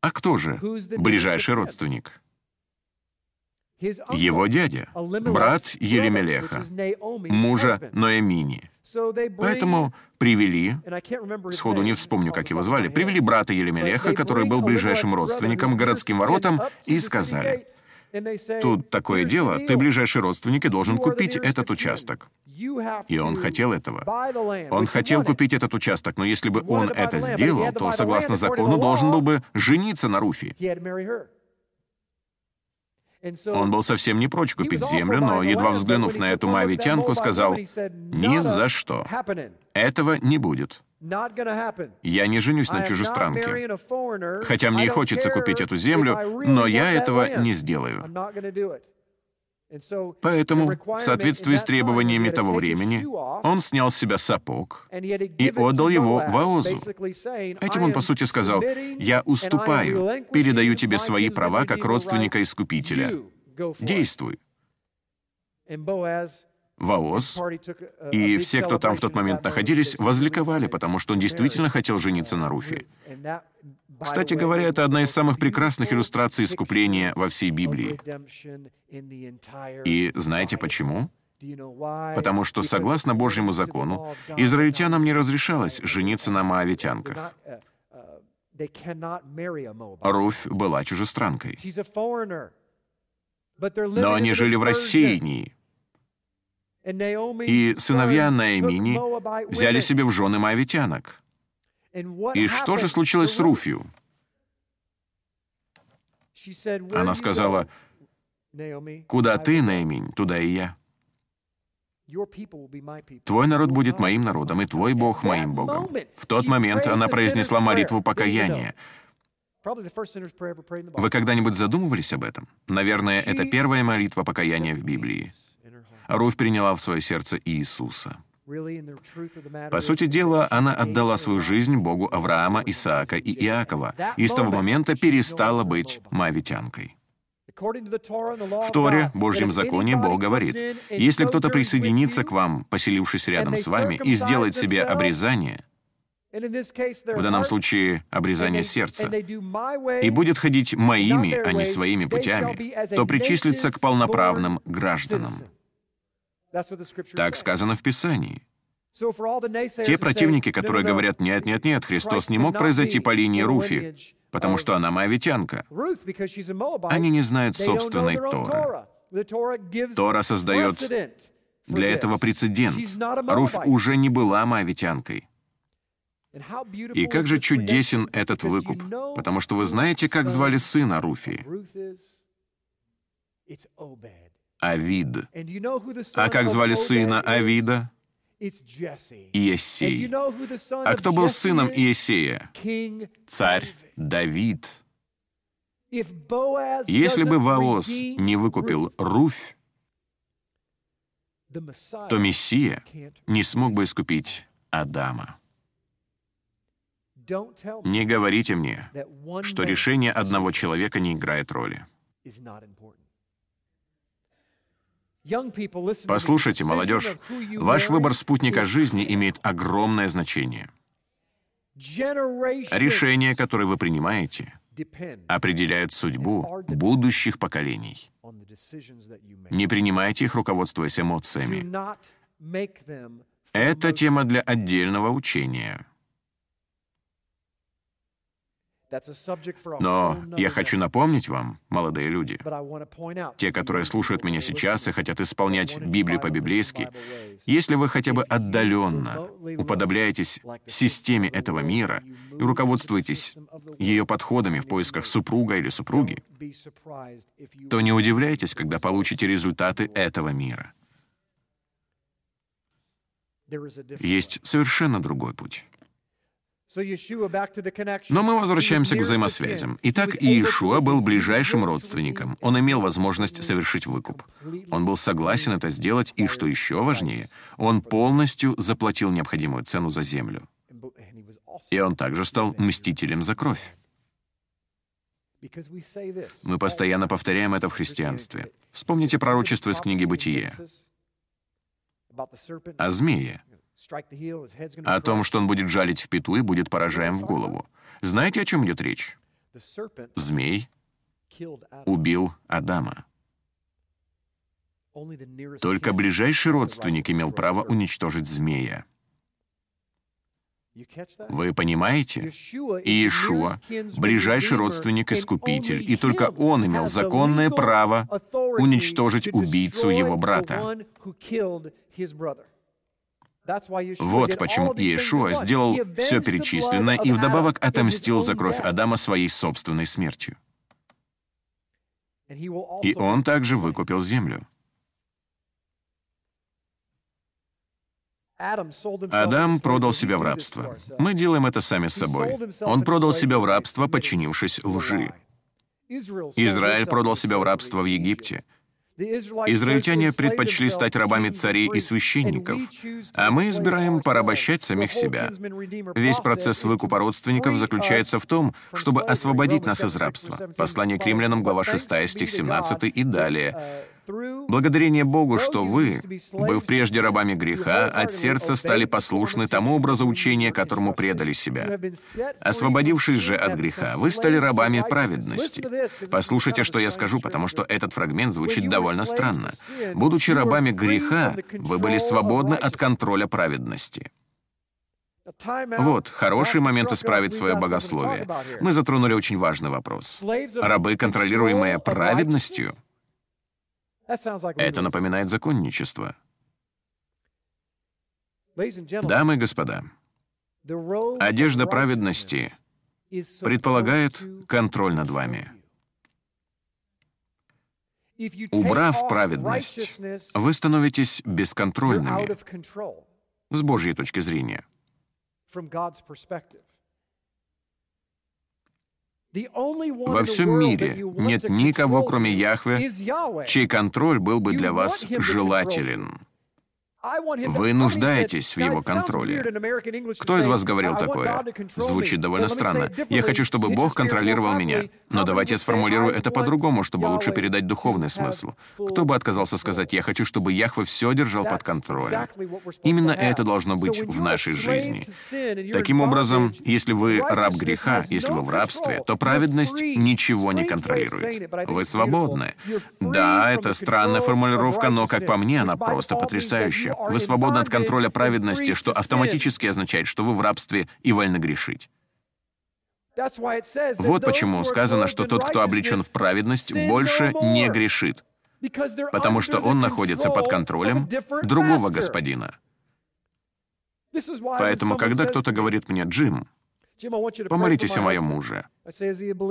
А кто же ближайший родственник? Его дядя, брат Елемелеха, мужа Ноэмини. Поэтому привели, сходу не вспомню, как его звали, привели брата Елемелеха, который был ближайшим родственником, городским воротам, и сказали, Тут такое дело, ты ближайший родственник и должен купить этот участок. И он хотел этого. Он хотел купить этот участок, но если бы он это сделал, то, согласно закону, должен был бы жениться на Руфи. Он был совсем не прочь купить землю, но, едва взглянув на эту моавитянку, сказал, «Ни за что. Этого не будет». Я не женюсь на чужестранке. Хотя мне и хочется купить эту землю, но я этого не сделаю. Поэтому, в соответствии с требованиями того времени, он снял с себя сапог и отдал его Ваозу. Этим он, по сути, сказал, «Я уступаю, передаю тебе свои права как родственника-искупителя. Действуй». Ваос и все, кто там в тот момент находились, возликовали, потому что он действительно хотел жениться на Руфе. Кстати говоря, это одна из самых прекрасных иллюстраций искупления во всей Библии. И знаете почему? Потому что, согласно Божьему закону, израильтянам не разрешалось жениться на моавитянках. Руфь была чужестранкой. Но они жили в рассеянии, И сыновья Наэмини взяли себе в жены моавитянок. И что же случилось с Руфью? Она сказала, «Куда ты, Наиминь, туда и я. Твой народ будет моим народом, и твой Бог моим Богом». В тот момент она произнесла молитву покаяния. Вы когда-нибудь задумывались об этом? Наверное, это первая молитва покаяния в Библии. Руфь приняла в свое сердце Иисуса. По сути дела, она отдала свою жизнь Богу Авраама, Исаака и Иакова, и с того момента перестала быть мавитянкой. В Торе, Божьем законе, Бог говорит, «Если кто-то присоединится к вам, поселившись рядом с вами, и сделает себе обрезание, в данном случае обрезание сердца, и будет ходить моими, а не своими путями, то причислится к полноправным гражданам. Так сказано в Писании. Те противники, которые говорят, нет, нет, нет, Христос не мог произойти по линии Руфи, потому что она моавитянка. Они не знают собственной Торы. Тора создает для этого прецедент. Руф уже не была моавитянкой. И как же чудесен этот выкуп, потому что вы знаете, как звали сына Руфи? Авид. А как звали сына Авида? Иессей. А кто был сыном Иессея? Царь Давид. Если бы Ваос не выкупил Руфь, то Мессия не смог бы искупить Адама. Не говорите мне, что решение одного человека не играет роли. Послушайте, молодежь, ваш выбор спутника жизни имеет огромное значение. Решения, которые вы принимаете, определяют судьбу будущих поколений. Не принимайте их, руководствуясь эмоциями. Это тема для отдельного учения. Но я хочу напомнить вам, молодые люди, те, которые слушают меня сейчас и хотят исполнять Библию по-библейски, если вы хотя бы отдаленно уподобляетесь системе этого мира и руководствуетесь ее подходами в поисках супруга или супруги, то не удивляйтесь, когда получите результаты этого мира. Есть совершенно другой путь. Но мы возвращаемся к взаимосвязям. Итак, Иешуа был ближайшим родственником. Он имел возможность совершить выкуп. Он был согласен это сделать, и, что еще важнее, он полностью заплатил необходимую цену за землю. И он также стал мстителем за кровь. Мы постоянно повторяем это в христианстве. Вспомните пророчество из книги «Бытие» о змее, о том, что он будет жалить в пету и будет поражаем в голову. Знаете, о чем идет речь? Змей убил Адама. Только ближайший родственник имел право уничтожить змея. Вы понимаете? Иешуа — ближайший родственник-искупитель, и только он имел законное право уничтожить убийцу его брата. Вот почему Иешуа сделал все перечисленное и вдобавок отомстил за кровь Адама своей собственной смертью. И он также выкупил землю. Адам продал себя в рабство. Мы делаем это сами с собой. Он продал себя в рабство, подчинившись лжи. Израиль продал себя в рабство в Египте. Израильтяне предпочли стать рабами царей и священников, а мы избираем порабощать самих себя. Весь процесс выкупа родственников заключается в том, чтобы освободить нас из рабства. Послание к римлянам, глава 6, стих 17 и далее. Благодарение Богу, что вы, быв прежде рабами греха, от сердца стали послушны тому образу учения, которому предали себя. Освободившись же от греха, вы стали рабами праведности. Послушайте, что я скажу, потому что этот фрагмент звучит довольно странно. Будучи рабами греха, вы были свободны от контроля праведности. Вот, хороший момент исправить свое богословие. Мы затронули очень важный вопрос. Рабы, контролируемые праведностью — это напоминает законничество. Дамы и господа, одежда праведности предполагает контроль над вами. Убрав праведность, вы становитесь бесконтрольными с Божьей точки зрения. Во всем мире нет никого, кроме Яхве, чей контроль был бы для вас желателен. Вы нуждаетесь в его контроле. Кто из вас говорил такое? Звучит довольно странно. Я хочу, чтобы Бог контролировал меня. Но давайте я сформулирую это по-другому, чтобы лучше передать духовный смысл. Кто бы отказался сказать, я хочу, чтобы Яхве все держал под контролем. Именно это должно быть в нашей жизни. Таким образом, если вы раб греха, если вы в рабстве, то праведность ничего не контролирует. Вы свободны. Да, это странная формулировка, но, как по мне, она просто потрясающая вещи. Вы свободны от контроля праведности, что автоматически означает, что вы в рабстве и вольны грешить. Вот почему сказано, что тот, кто облечен в праведность, больше не грешит, потому что он находится под контролем другого господина. Поэтому, когда кто-то говорит мне, «Джим, помолитесь о моем муже»,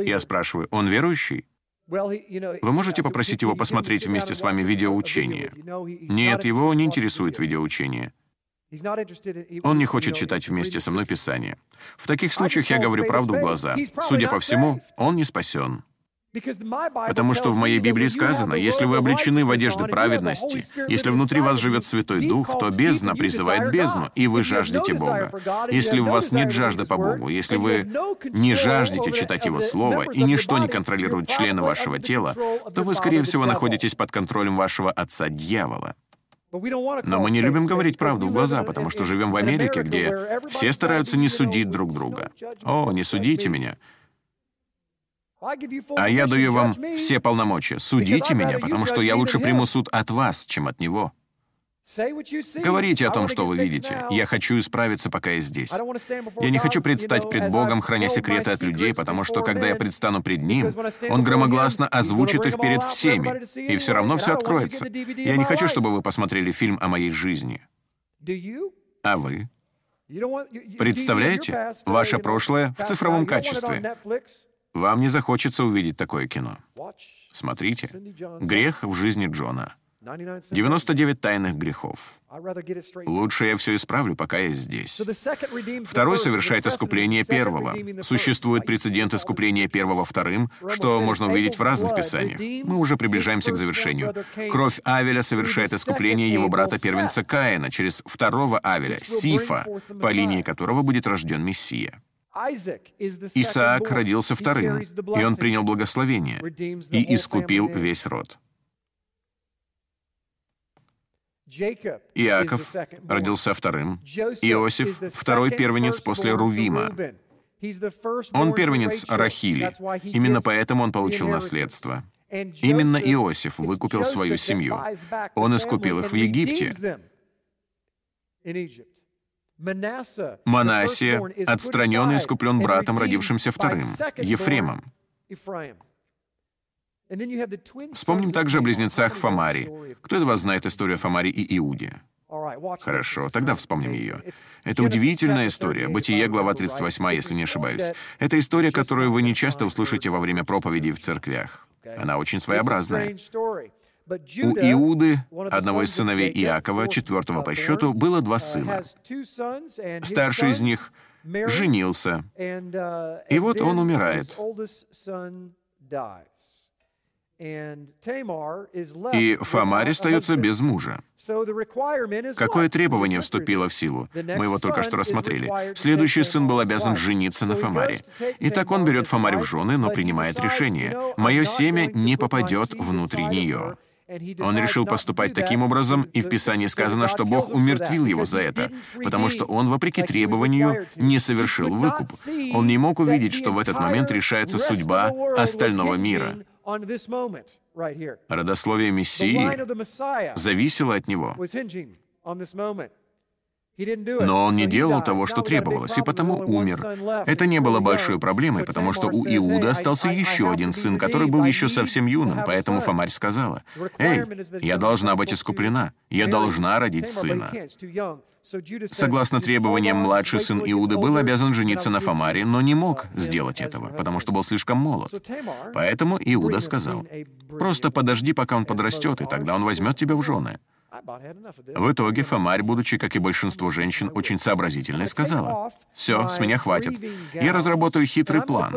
я спрашиваю, «Он верующий?» Вы можете попросить его посмотреть вместе с вами видеоучение? Нет, его не интересует видеоучение. Он не хочет читать вместе со мной Писание. В таких случаях я говорю правду в глаза. Судя по всему, он не спасен. Потому что в моей Библии сказано, если вы облечены в одежды праведности, если внутри вас живет Святой Дух, то бездна призывает бездну, и вы жаждете Бога. Если у вас нет жажды по Богу, если вы не жаждете читать Его Слово, и ничто не контролирует члены вашего тела, то вы, скорее всего, находитесь под контролем вашего отца дьявола. Но мы не любим говорить правду в глаза, потому что живем в Америке, где все стараются не судить друг друга. «О, не судите меня!» А я даю вам все полномочия. Судите меня, потому что я лучше приму суд от вас, чем от него. Говорите о том, что вы видите. Я хочу исправиться, пока я здесь. Я не хочу предстать пред Богом, храня секреты от людей, потому что, когда я предстану пред Ним, Он громогласно озвучит их перед всеми, и все равно все откроется. Я не хочу, чтобы вы посмотрели фильм о моей жизни. А вы? Представляете? Ваше прошлое в цифровом качестве. Вам не захочется увидеть такое кино. Смотрите. Грех в жизни Джона. 99 тайных грехов. Лучше я все исправлю, пока я здесь. Второй совершает искупление первого. Существует прецедент искупления первого вторым, что можно увидеть в разных писаниях. Мы уже приближаемся к завершению. Кровь Авеля совершает искупление его брата-первенца Каина через второго Авеля, Сифа, по линии которого будет рожден Мессия. Исаак родился вторым, и он принял благословение и искупил весь род. Иаков родился вторым, Иосиф — второй первенец после Рувима. Он первенец Рахили, именно поэтому он получил наследство. Именно Иосиф выкупил свою семью. Он искупил их в Египте. Манассия отстранен и искуплен братом, родившимся вторым, Ефремом. Вспомним также о близнецах Фомари. Кто из вас знает историю о Фомаре и Иуде? Хорошо, тогда вспомним ее. Это удивительная история. Бытие, глава 38, если не ошибаюсь. Это история, которую вы не часто услышите во время проповедей в церквях. Она очень своеобразная. У Иуды, одного из сыновей Иакова, четвертого по счету, было два сына. Старший из них женился, и вот он умирает. И Фомарь остается без мужа. Какое требование вступило в силу? Мы его только что рассмотрели. Следующий сын был обязан жениться на Фомаре. Итак, он берет Фомарь в жены, но принимает решение. «Мое семя не попадет внутри нее». Он решил поступать таким образом, и в Писании сказано, что Бог умертвил его за это, потому что он, вопреки требованию, не совершил выкуп. Он не мог увидеть, что в этот момент решается судьба остального мира. Родословие Мессии зависело от него. Но он не делал того, что требовалось, и потому умер. Это не было большой проблемой, потому что у Иуда остался еще один сын, который был еще совсем юным, поэтому Фомарь сказала, «Эй, я должна быть искуплена, я должна родить сына». Согласно требованиям, младший сын Иуды был обязан жениться на Фомаре, но не мог сделать этого, потому что был слишком молод. Поэтому Иуда сказал, «Просто подожди, пока он подрастет, и тогда он возьмет тебя в жены». В итоге Фомарь, будучи, как и большинство женщин, очень сообразительной, сказала, «Все, с меня хватит. Я разработаю хитрый план.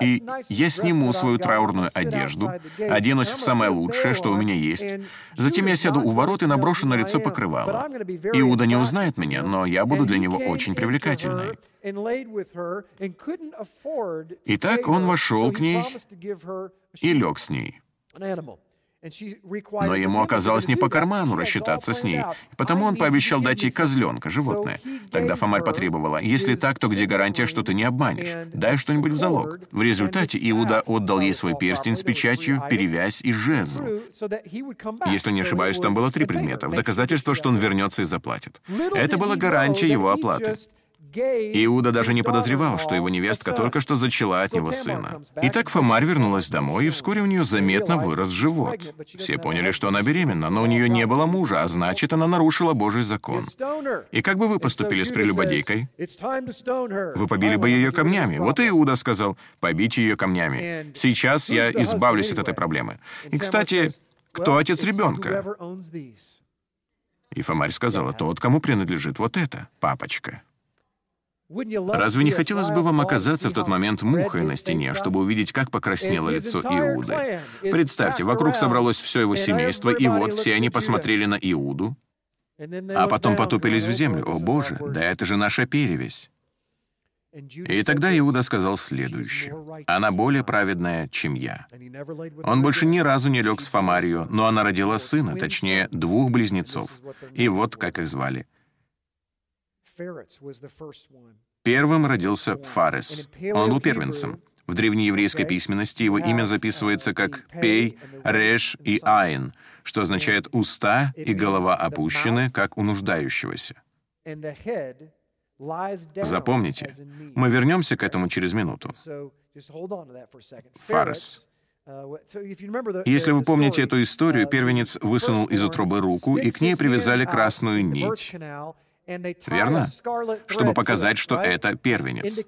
И я сниму свою траурную одежду, оденусь в самое лучшее, что у меня есть. Затем я сяду у ворот и наброшу на лицо покрывало. Иуда не узнает меня, но я буду для него очень привлекательной». Итак, он вошел к ней и лег с ней. Но ему оказалось не по карману рассчитаться с ней, потому он пообещал дать ей козленка, животное. Тогда Фомарь потребовала, «Если так, то где гарантия, что ты не обманешь? Дай что-нибудь в залог». В результате Иуда отдал ей свой перстень с печатью, перевязь и жезл. Если не ошибаюсь, там было три предмета, в доказательство, что он вернется и заплатит. Это была гарантия его оплаты. Иуда даже не подозревал, что его невестка только что зачала от него сына. Итак, Фомарь вернулась домой, и вскоре у нее заметно вырос живот. Все поняли, что она беременна, но у нее не было мужа, а значит, она нарушила Божий закон. И как бы вы поступили с прелюбодейкой? Вы побили бы ее камнями. Вот и Иуда сказал, побить ее камнями. Сейчас я избавлюсь от этой проблемы. И, кстати, кто отец ребенка? И Фомарь сказала, тот, кому принадлежит вот это, папочка. Разве не хотелось бы вам оказаться в тот момент мухой на стене, чтобы увидеть, как покраснело лицо Иуды? Представьте, вокруг собралось все его семейство, и вот все они посмотрели на Иуду, а потом потупились в землю. «О, Боже, да это же наша перевесь!» И тогда Иуда сказал следующее. «Она более праведная, чем я». Он больше ни разу не лег с Фомарию, но она родила сына, точнее, двух близнецов. И вот как их звали. Первым родился Фарес. Он был первенцем. В древнееврейской письменности его имя записывается как Пей, Реш и Айн, что означает «уста и голова опущены, как у нуждающегося». Запомните, мы вернемся к этому через минуту. Фарес. Если вы помните эту историю, первенец высунул из утробы руку, и к ней привязали красную нить. Верно? Чтобы показать, что это первенец.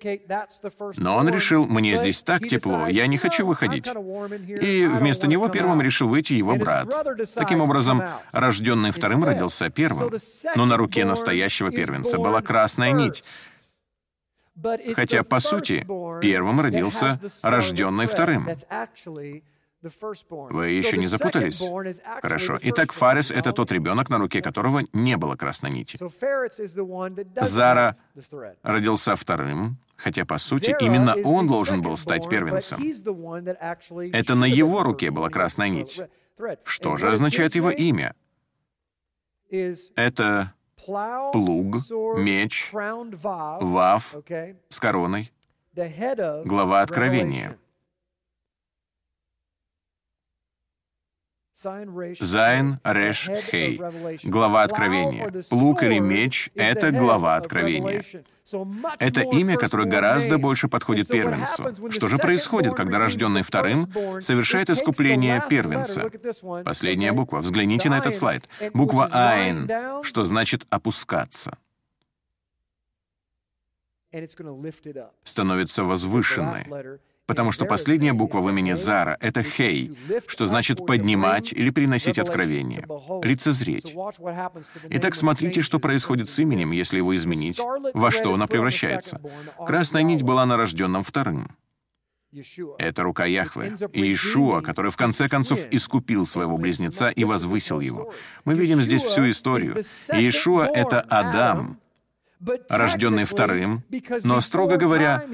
Но он решил, мне здесь так тепло, я не хочу выходить. И вместо него первым решил выйти его брат. Таким образом, рожденный вторым родился первым. Но на руке настоящего первенца была красная нить. Хотя, по сути, первым родился рожденный вторым. Вы еще не запутались? Хорошо. Итак, Фарис — это тот ребенок, на руке которого не было красной нити. Зара родился вторым, хотя, по сути, именно он должен был стать первенцем. Это на его руке была красная нить. Что же означает его имя? Это плуг, меч, вав с короной, глава Откровения. Зайн Реш Хей, глава Откровения. Лук или меч — это глава Откровения. Это имя, которое гораздо больше подходит первенцу. Что же происходит, когда рожденный вторым совершает искупление первенца? Последняя буква. Взгляните на этот слайд. Буква «Айн», что значит «опускаться» становится возвышенной потому что последняя буква в имени Зара — это «хей», что значит «поднимать» или «приносить откровение», «лицезреть». Итак, смотрите, что происходит с именем, если его изменить, во что оно превращается. Красная нить была на рожденном вторым. Это рука Яхве, Иешуа, который в конце концов искупил своего близнеца и возвысил его. Мы видим здесь всю историю. Иешуа — это Адам, рожденный вторым, но, строго говоря,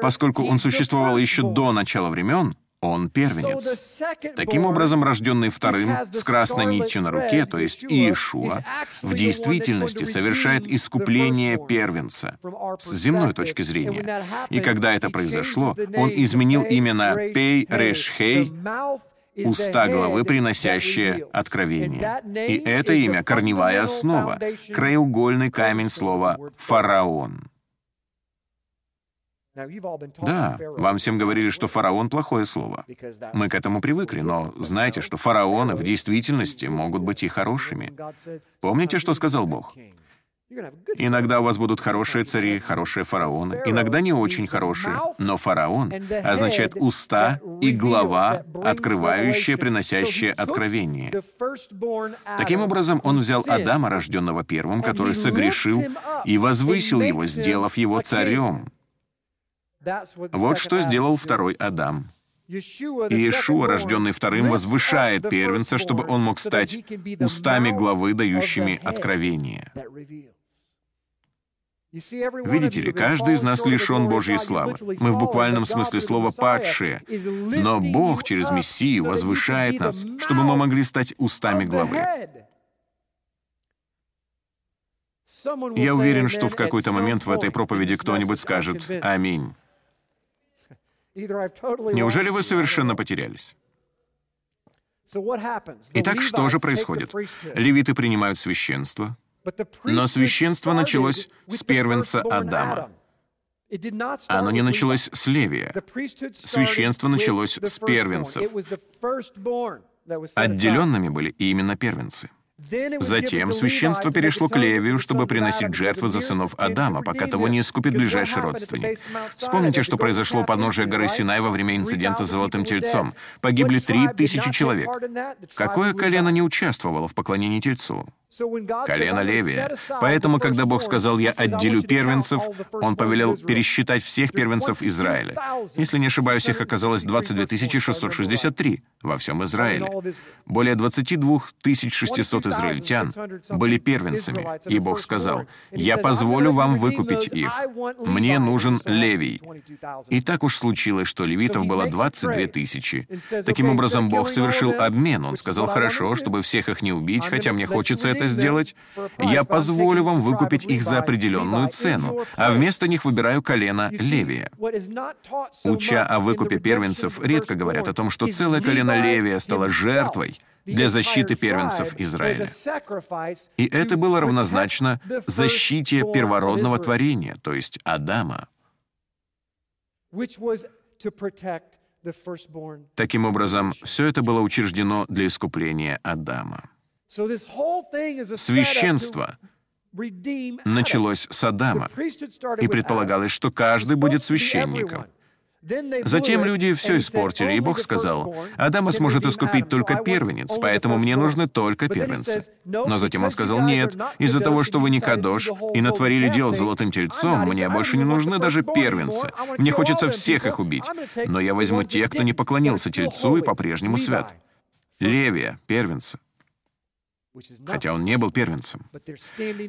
поскольку он существовал еще до начала времен, он первенец. Таким образом, рожденный вторым с красной нитью на руке, то есть Иешуа, в действительности совершает искупление первенца. с земной точки зрения. И когда это произошло, он изменил имя на Пей Решхей, уста главы, приносящие откровение. И это имя — корневая основа, краеугольный камень слова «фараон». Да, вам всем говорили, что фараон — плохое слово. Мы к этому привыкли, но знаете, что фараоны в действительности могут быть и хорошими. Помните, что сказал Бог? Иногда у вас будут хорошие цари, хорошие фараоны, иногда не очень хорошие, но фараон означает уста и глава, открывающая, приносящая откровение. Таким образом, он взял Адама, рожденного первым, который согрешил, и возвысил его, сделав его царем. Вот что сделал второй Адам. Иешуа, рожденный вторым, возвышает первенца, чтобы он мог стать устами главы, дающими откровение. Видите ли, каждый из нас лишен Божьей славы. Мы в буквальном смысле слова «падшие». Но Бог через Мессию возвышает нас, чтобы мы могли стать устами главы. Я уверен, что в какой-то момент в этой проповеди кто-нибудь скажет «Аминь». Неужели вы совершенно потерялись? Итак, что же происходит? Левиты принимают священство, но священство началось с первенца Адама. Оно не началось с Левия. Священство началось с первенцев. Отделенными были именно первенцы. Затем священство перешло к Левию, чтобы приносить жертвы за сынов Адама, пока того не искупит ближайший родственник. Вспомните, что произошло у подножия горы Синай во время инцидента с золотым тельцом. Погибли три тысячи человек. Какое колено не участвовало в поклонении тельцу? Колено Левия. Поэтому, когда Бог сказал, «Я отделю первенцев», Он повелел пересчитать всех первенцев Израиля. Если не ошибаюсь, их оказалось 22 663 во всем Израиле. Более 22 600 израильтян были первенцами, и Бог сказал, «Я позволю вам выкупить их. Мне нужен Левий». И так уж случилось, что левитов было 22 тысячи. Таким образом, Бог совершил обмен. Он сказал, «Хорошо, чтобы всех их не убить, хотя мне хочется это это сделать, я позволю вам выкупить их за определенную цену, а вместо них выбираю колено Левия. Уча о выкупе первенцев, редко говорят о том, что целое колено Левия стало жертвой для защиты первенцев Израиля. И это было равнозначно защите первородного творения, то есть Адама. Таким образом, все это было учреждено для искупления Адама. Священство началось с Адама, и предполагалось, что каждый будет священником. Затем люди все испортили, и Бог сказал, «Адама сможет искупить только первенец, поэтому мне нужны только первенцы». Но затем он сказал, «Нет, из-за того, что вы не кадош и натворили дело с золотым тельцом, мне больше не нужны даже первенцы. Мне хочется всех их убить. Но я возьму тех, кто не поклонился тельцу и по-прежнему свят. Левия, первенца хотя он не был первенцем.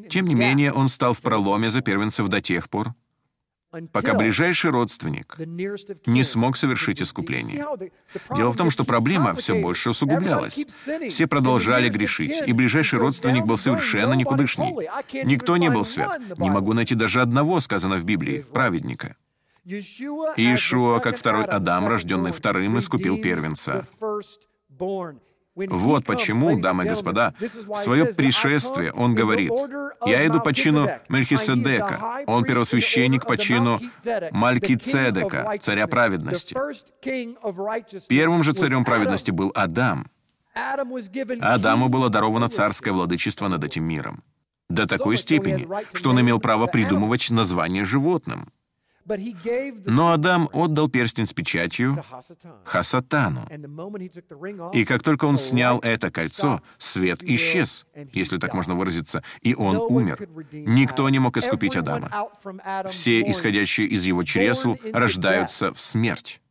Тем не менее, он стал в проломе за первенцев до тех пор, пока ближайший родственник не смог совершить искупление. Дело в том, что проблема все больше усугублялась. Все продолжали грешить, и ближайший родственник был совершенно никудышний. Никто не был свят. Не могу найти даже одного, сказано в Библии, праведника. Иешуа, как второй Адам, рожденный вторым, искупил первенца. Вот почему, дамы и господа, в свое пришествие он говорит, «Я иду по чину Мельхиседека, он первосвященник по чину Малькицедека, царя праведности». Первым же царем праведности был Адам. Адаму было даровано царское владычество над этим миром. До такой степени, что он имел право придумывать название животным. Но Адам отдал перстень с печатью Хасатану. И как только он снял это кольцо, свет исчез, если так можно выразиться, и он умер. Никто не мог искупить Адама. Все, исходящие из его чресл, рождаются в смерть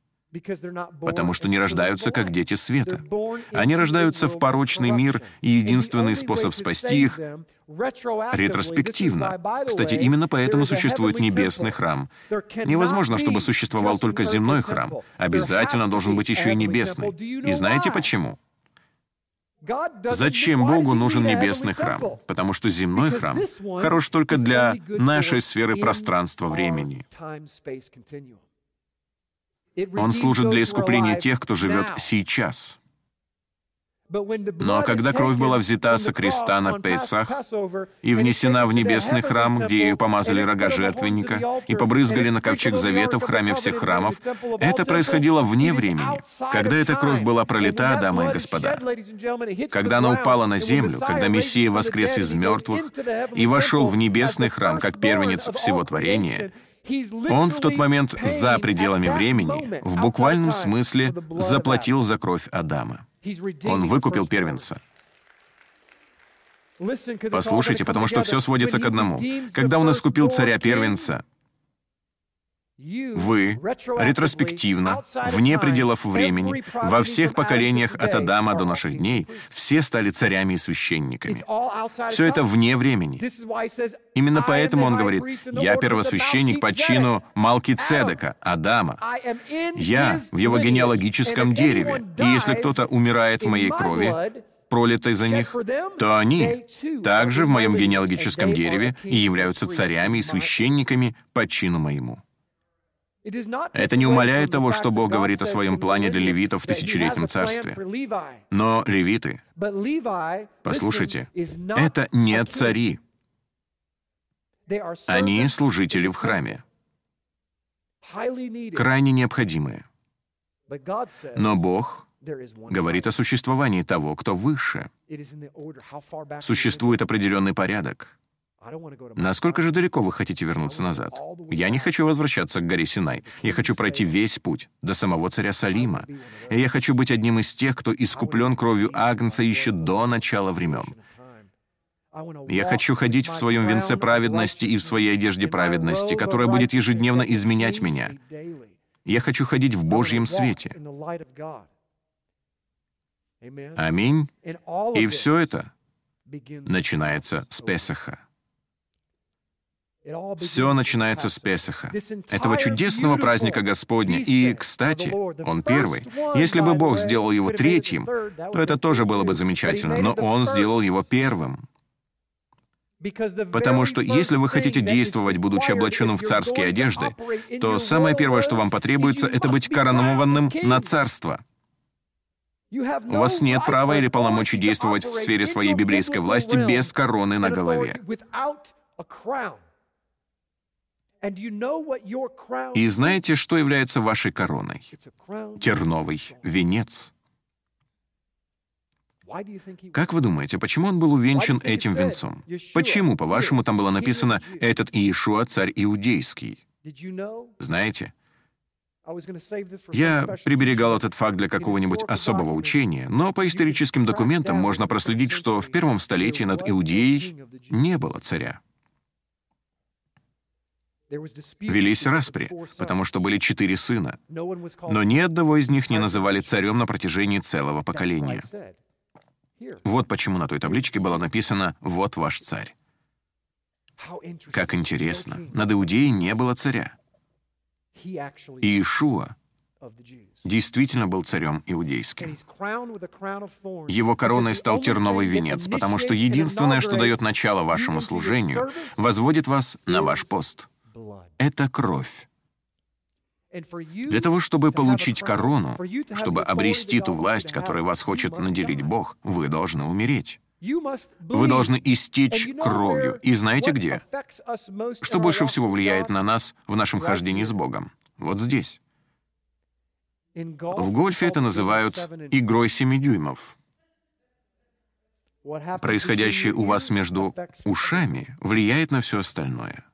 потому что не рождаются как дети света. Они рождаются в порочный мир, и единственный способ спасти их — ретроспективно. Кстати, именно поэтому существует небесный храм. Невозможно, чтобы существовал только земной храм. Обязательно должен быть еще и небесный. И знаете почему? Зачем Богу нужен небесный храм? Потому что земной храм хорош только для нашей сферы пространства-времени. Он служит для искупления тех, кто живет сейчас. Но когда кровь была взята со креста на Песах и внесена в небесный храм, где ее помазали рога жертвенника и побрызгали на ковчег завета в храме всех храмов, это происходило вне времени. Когда эта кровь была пролита, дамы и господа, когда она упала на землю, когда Мессия воскрес из мертвых и вошел в небесный храм как первенец всего творения, он в тот момент за пределами времени, в буквальном смысле, заплатил за кровь Адама. Он выкупил первенца. Послушайте, потому что все сводится к одному. Когда он искупил царя-первенца, вы, ретроспективно, вне пределов времени, во всех поколениях от Адама до наших дней, все стали царями и священниками. Все это вне времени. Именно поэтому он говорит, «Я первосвященник по чину Малки Цедека, Адама. Я в его генеалогическом дереве, и если кто-то умирает в моей крови, пролитой за них, то они также в моем генеалогическом дереве и являются царями и священниками по чину моему. Это не умаляет того, что Бог говорит о своем плане для левитов в тысячелетнем царстве. Но левиты, послушайте, это не цари. Они служители в храме, крайне необходимые. Но Бог говорит о существовании того, кто выше. Существует определенный порядок. Насколько же далеко вы хотите вернуться назад? Я не хочу возвращаться к горе Синай. Я хочу пройти весь путь, до самого царя Салима. И я хочу быть одним из тех, кто искуплен кровью Агнца еще до начала времен. Я хочу ходить в своем венце праведности и в своей одежде праведности, которая будет ежедневно изменять меня. Я хочу ходить в Божьем свете. Аминь. И все это начинается с Песаха. Все начинается с Песаха, этого чудесного праздника Господня. И, кстати, он первый. Если бы Бог сделал его третьим, то это тоже было бы замечательно, но он сделал его первым. Потому что если вы хотите действовать, будучи облаченным в царские одежды, то самое первое, что вам потребуется, это быть коронованным на царство. У вас нет права или полномочий действовать в сфере своей библейской власти без короны на голове. И знаете, что является вашей короной? Терновый венец. Как вы думаете, почему он был увенчан этим венцом? Почему, по-вашему, там было написано «Этот Иешуа, царь иудейский»? Знаете, я приберегал этот факт для какого-нибудь особого учения, но по историческим документам можно проследить, что в первом столетии над Иудеей не было царя. Велись распри, потому что были четыре сына, но ни одного из них не называли царем на протяжении целого поколения. Вот почему на той табличке было написано «Вот ваш царь». Как интересно, над Иудеей не было царя. Иешуа действительно был царем иудейским. Его короной стал терновый венец, потому что единственное, что дает начало вашему служению, возводит вас на ваш пост — это кровь. Для того, чтобы получить корону, чтобы обрести ту власть, которой вас хочет наделить Бог, вы должны умереть. Вы должны истечь кровью. И знаете где? Что больше всего влияет на нас в нашем хождении с Богом? Вот здесь. В гольфе это называют игрой семи дюймов. Происходящее у вас между ушами влияет на все остальное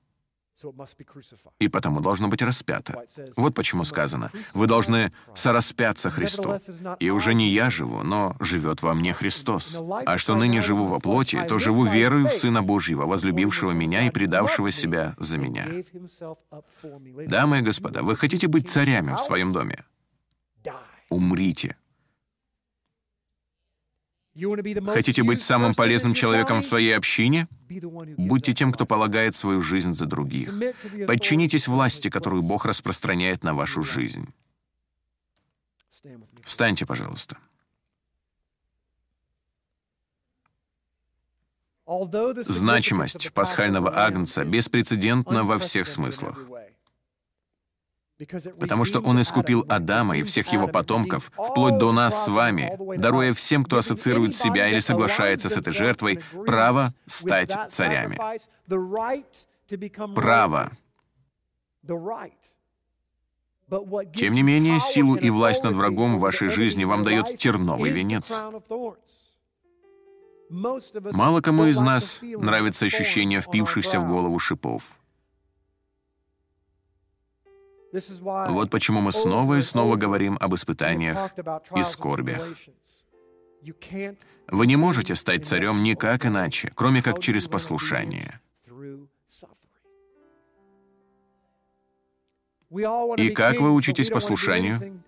и потому должно быть распято. Вот почему сказано, вы должны сораспяться Христу. И уже не я живу, но живет во мне Христос. А что ныне живу во плоти, то живу верою в Сына Божьего, возлюбившего меня и предавшего себя за меня. Дамы и господа, вы хотите быть царями в своем доме? Умрите. Хотите быть самым полезным человеком в своей общине? Будьте тем, кто полагает свою жизнь за других. Подчинитесь власти, которую Бог распространяет на вашу жизнь. Встаньте, пожалуйста. Значимость пасхального агнца беспрецедентна во всех смыслах. Потому что Он искупил Адама и всех его потомков, вплоть до нас с вами, даруя всем, кто ассоциирует себя или соглашается с этой жертвой, право стать царями. Право. Тем не менее, силу и власть над врагом в вашей жизни вам дает терновый венец. Мало кому из нас нравится ощущение впившихся в голову шипов. Вот почему мы снова и снова говорим об испытаниях и скорбях. Вы не можете стать царем никак иначе, кроме как через послушание. И как вы учитесь послушанию?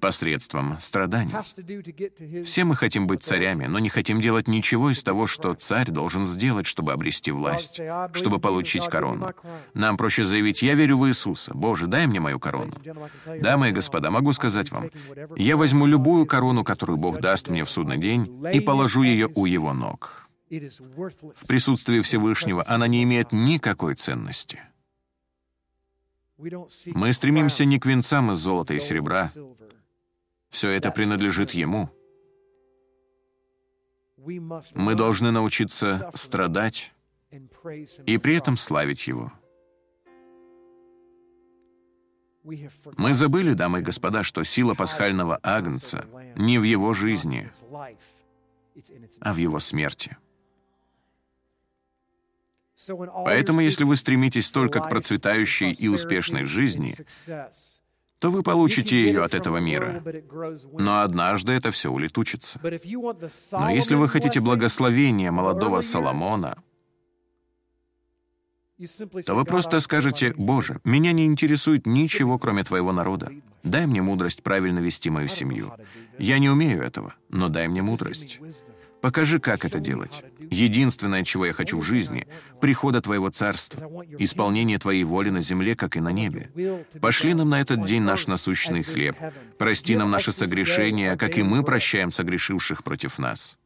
Посредством страданий. Все мы хотим быть царями, но не хотим делать ничего из того, что царь должен сделать, чтобы обрести власть, чтобы получить корону. Нам проще заявить «Я верю в Иисуса. Боже, дай мне мою корону». Дамы и господа, могу сказать вам, я возьму любую корону, которую Бог даст мне в судный день, и положу ее у Его ног. В присутствии Всевышнего она не имеет никакой ценности. Мы стремимся не к венцам из золота и серебра. Все это принадлежит Ему. Мы должны научиться страдать и при этом славить Его. Мы забыли, дамы и господа, что сила пасхального агнца не в его жизни, а в его смерти. Поэтому, если вы стремитесь только к процветающей и успешной жизни, то вы получите ее от этого мира. Но однажды это все улетучится. Но если вы хотите благословения молодого Соломона, то вы просто скажете, «Боже, меня не интересует ничего, кроме Твоего народа. Дай мне мудрость правильно вести мою семью. Я не умею этого, но дай мне мудрость». Покажи, как это делать. Единственное, чего я хочу в жизни — прихода Твоего Царства, исполнение Твоей воли на земле, как и на небе. Пошли нам на этот день наш насущный хлеб. Прости нам наши согрешения, как и мы прощаем согрешивших против нас.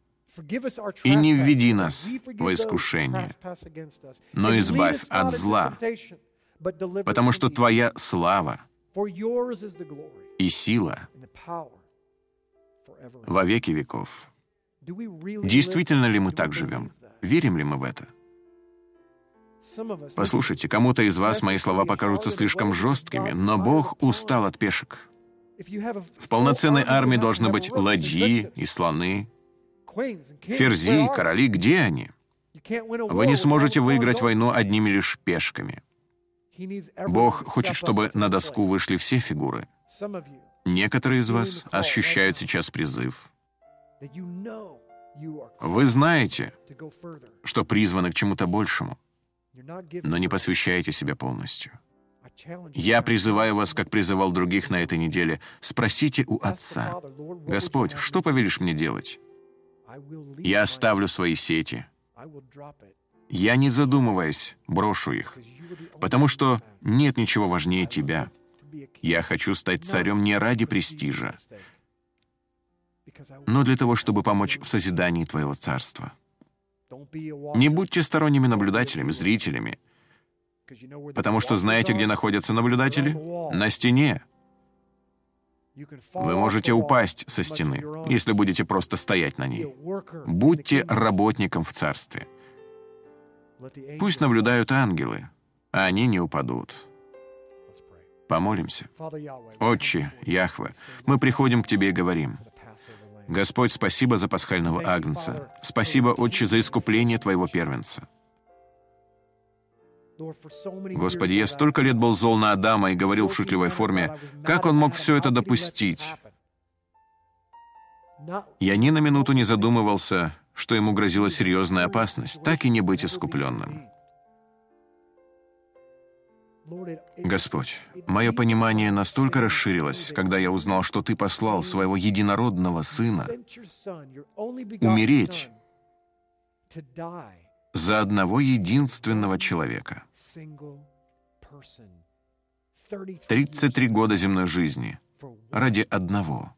И не введи нас в искушение, но избавь от зла, потому что Твоя слава и сила во веки веков. Действительно ли мы так живем? Верим ли мы в это? Послушайте, кому-то из вас мои слова покажутся слишком жесткими, но Бог устал от пешек. В полноценной армии должны быть ладьи и слоны, ферзи, короли. Где они? Вы не сможете выиграть войну одними лишь пешками. Бог хочет, чтобы на доску вышли все фигуры. Некоторые из вас ощущают сейчас призыв. Вы знаете, что призваны к чему-то большему, но не посвящаете себя полностью. Я призываю вас, как призывал других на этой неделе, спросите у Отца, «Господь, что повелишь мне делать?» Я оставлю свои сети. Я, не задумываясь, брошу их, потому что нет ничего важнее Тебя. Я хочу стать царем не ради престижа, но для того, чтобы помочь в созидании Твоего Царства. Не будьте сторонними наблюдателями, зрителями, потому что знаете, где находятся наблюдатели? На стене. Вы можете упасть со стены, если будете просто стоять на ней. Будьте работником в Царстве. Пусть наблюдают ангелы, а они не упадут. Помолимся. Отче, Яхве, мы приходим к Тебе и говорим — Господь, спасибо за пасхального агнца. Спасибо, Отче, за искупление Твоего первенца. Господи, я столько лет был зол на Адама и говорил в шутливой форме, как он мог все это допустить? Я ни на минуту не задумывался, что ему грозила серьезная опасность, так и не быть искупленным. Господь, мое понимание настолько расширилось, когда я узнал, что Ты послал своего единородного Сына умереть за одного единственного человека. 33 года земной жизни ради одного.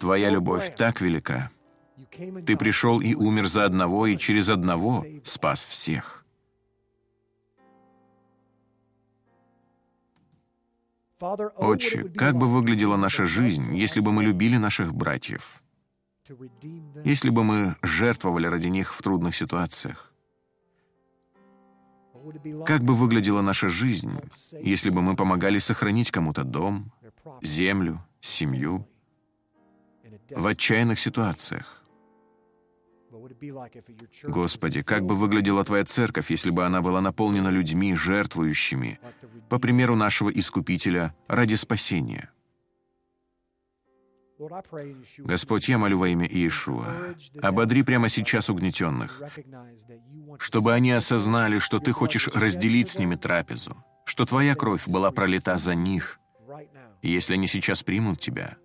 Твоя любовь так велика. Ты пришел и умер за одного, и через одного спас всех. Отче, как бы выглядела наша жизнь, если бы мы любили наших братьев, если бы мы жертвовали ради них в трудных ситуациях? Как бы выглядела наша жизнь, если бы мы помогали сохранить кому-то дом, землю, семью? В отчаянных ситуациях? Господи, как бы выглядела Твоя церковь, если бы она была наполнена людьми, жертвующими, по примеру нашего Искупителя, ради спасения? Господь, я молю во имя Иешуа, ободри прямо сейчас угнетенных, чтобы они осознали, что Ты хочешь разделить с ними трапезу, что Твоя кровь была пролита за них, и если они сейчас примут Тебя,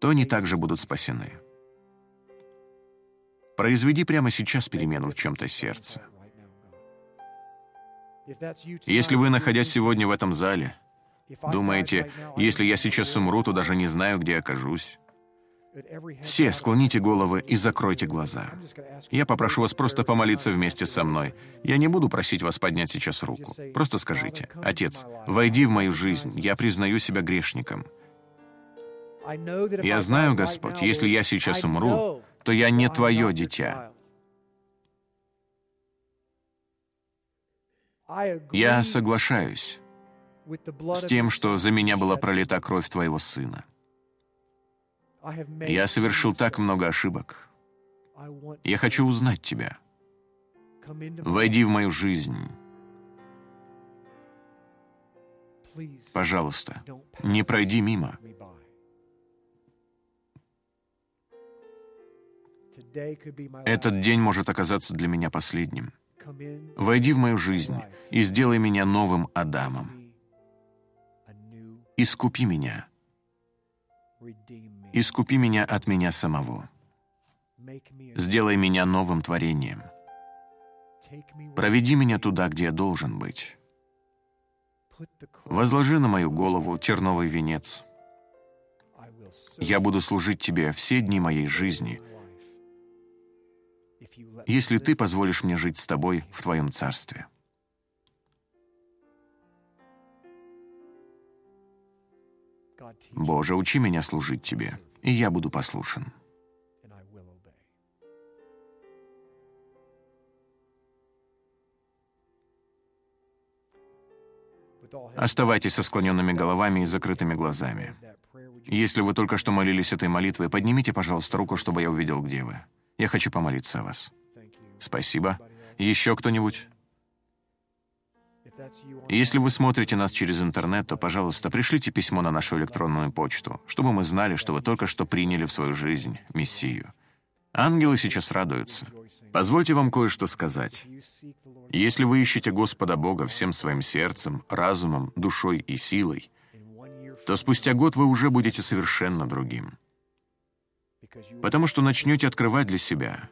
то они также будут спасены. Произведи прямо сейчас перемену в чем-то сердце. Если вы, находясь сегодня в этом зале, думаете, если я сейчас умру, то даже не знаю, где окажусь, все склоните головы и закройте глаза. Я попрошу вас просто помолиться вместе со мной. Я не буду просить вас поднять сейчас руку. Просто скажите, «Отец, войди в мою жизнь, я признаю себя грешником». Я знаю, Господь, если я сейчас умру, то я не твое дитя. Я соглашаюсь с тем, что за меня была пролита кровь твоего сына. Я совершил так много ошибок. Я хочу узнать тебя. Войди в мою жизнь. Пожалуйста, не пройди мимо. Этот день может оказаться для меня последним. Войди в мою жизнь и сделай меня новым Адамом. Искупи меня. Искупи меня от меня самого. Сделай меня новым творением. Проведи меня туда, где я должен быть. Возложи на мою голову терновый венец. Я буду служить Тебе все дни моей жизни — если ты позволишь мне жить с тобой в твоем царстве. Боже, учи меня служить Тебе, и я буду послушен. Оставайтесь со склоненными головами и закрытыми глазами. Если вы только что молились этой молитвой, поднимите, пожалуйста, руку, чтобы я увидел, где вы. Я хочу помолиться о вас. Спасибо. Еще кто-нибудь? Если вы смотрите нас через интернет, то, пожалуйста, пришлите письмо на нашу электронную почту, чтобы мы знали, что вы только что приняли в свою жизнь Мессию. Ангелы сейчас радуются. Позвольте вам кое-что сказать. Если вы ищете Господа Бога всем своим сердцем, разумом, душой и силой, то спустя год вы уже будете совершенно другим. Потому что начнете открывать для себя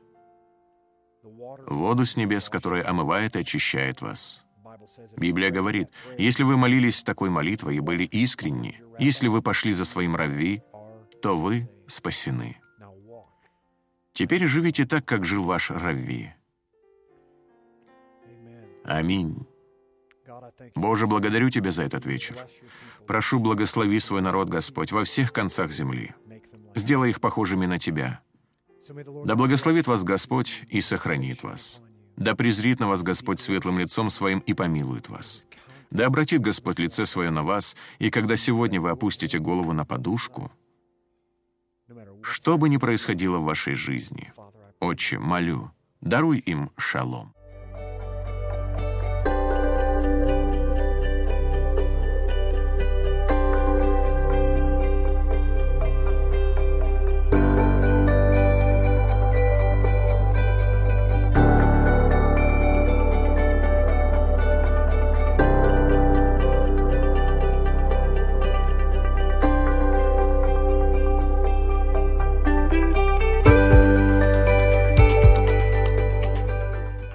воду с небес, которая омывает и очищает вас. Библия говорит, если вы молились такой молитвой и были искренни, если вы пошли за своим равви, то вы спасены. Теперь живите так, как жил ваш равви. Аминь. Боже, благодарю Тебя за этот вечер. Прошу, благослови свой народ, Господь, во всех концах земли. Сделай их похожими на Тебя. Да благословит вас Господь и сохранит вас. Да презрит на вас Господь светлым лицом своим и помилует вас. Да обратит Господь лице свое на вас, и когда сегодня вы опустите голову на подушку, что бы ни происходило в вашей жизни, Отче, молю, даруй им шалом.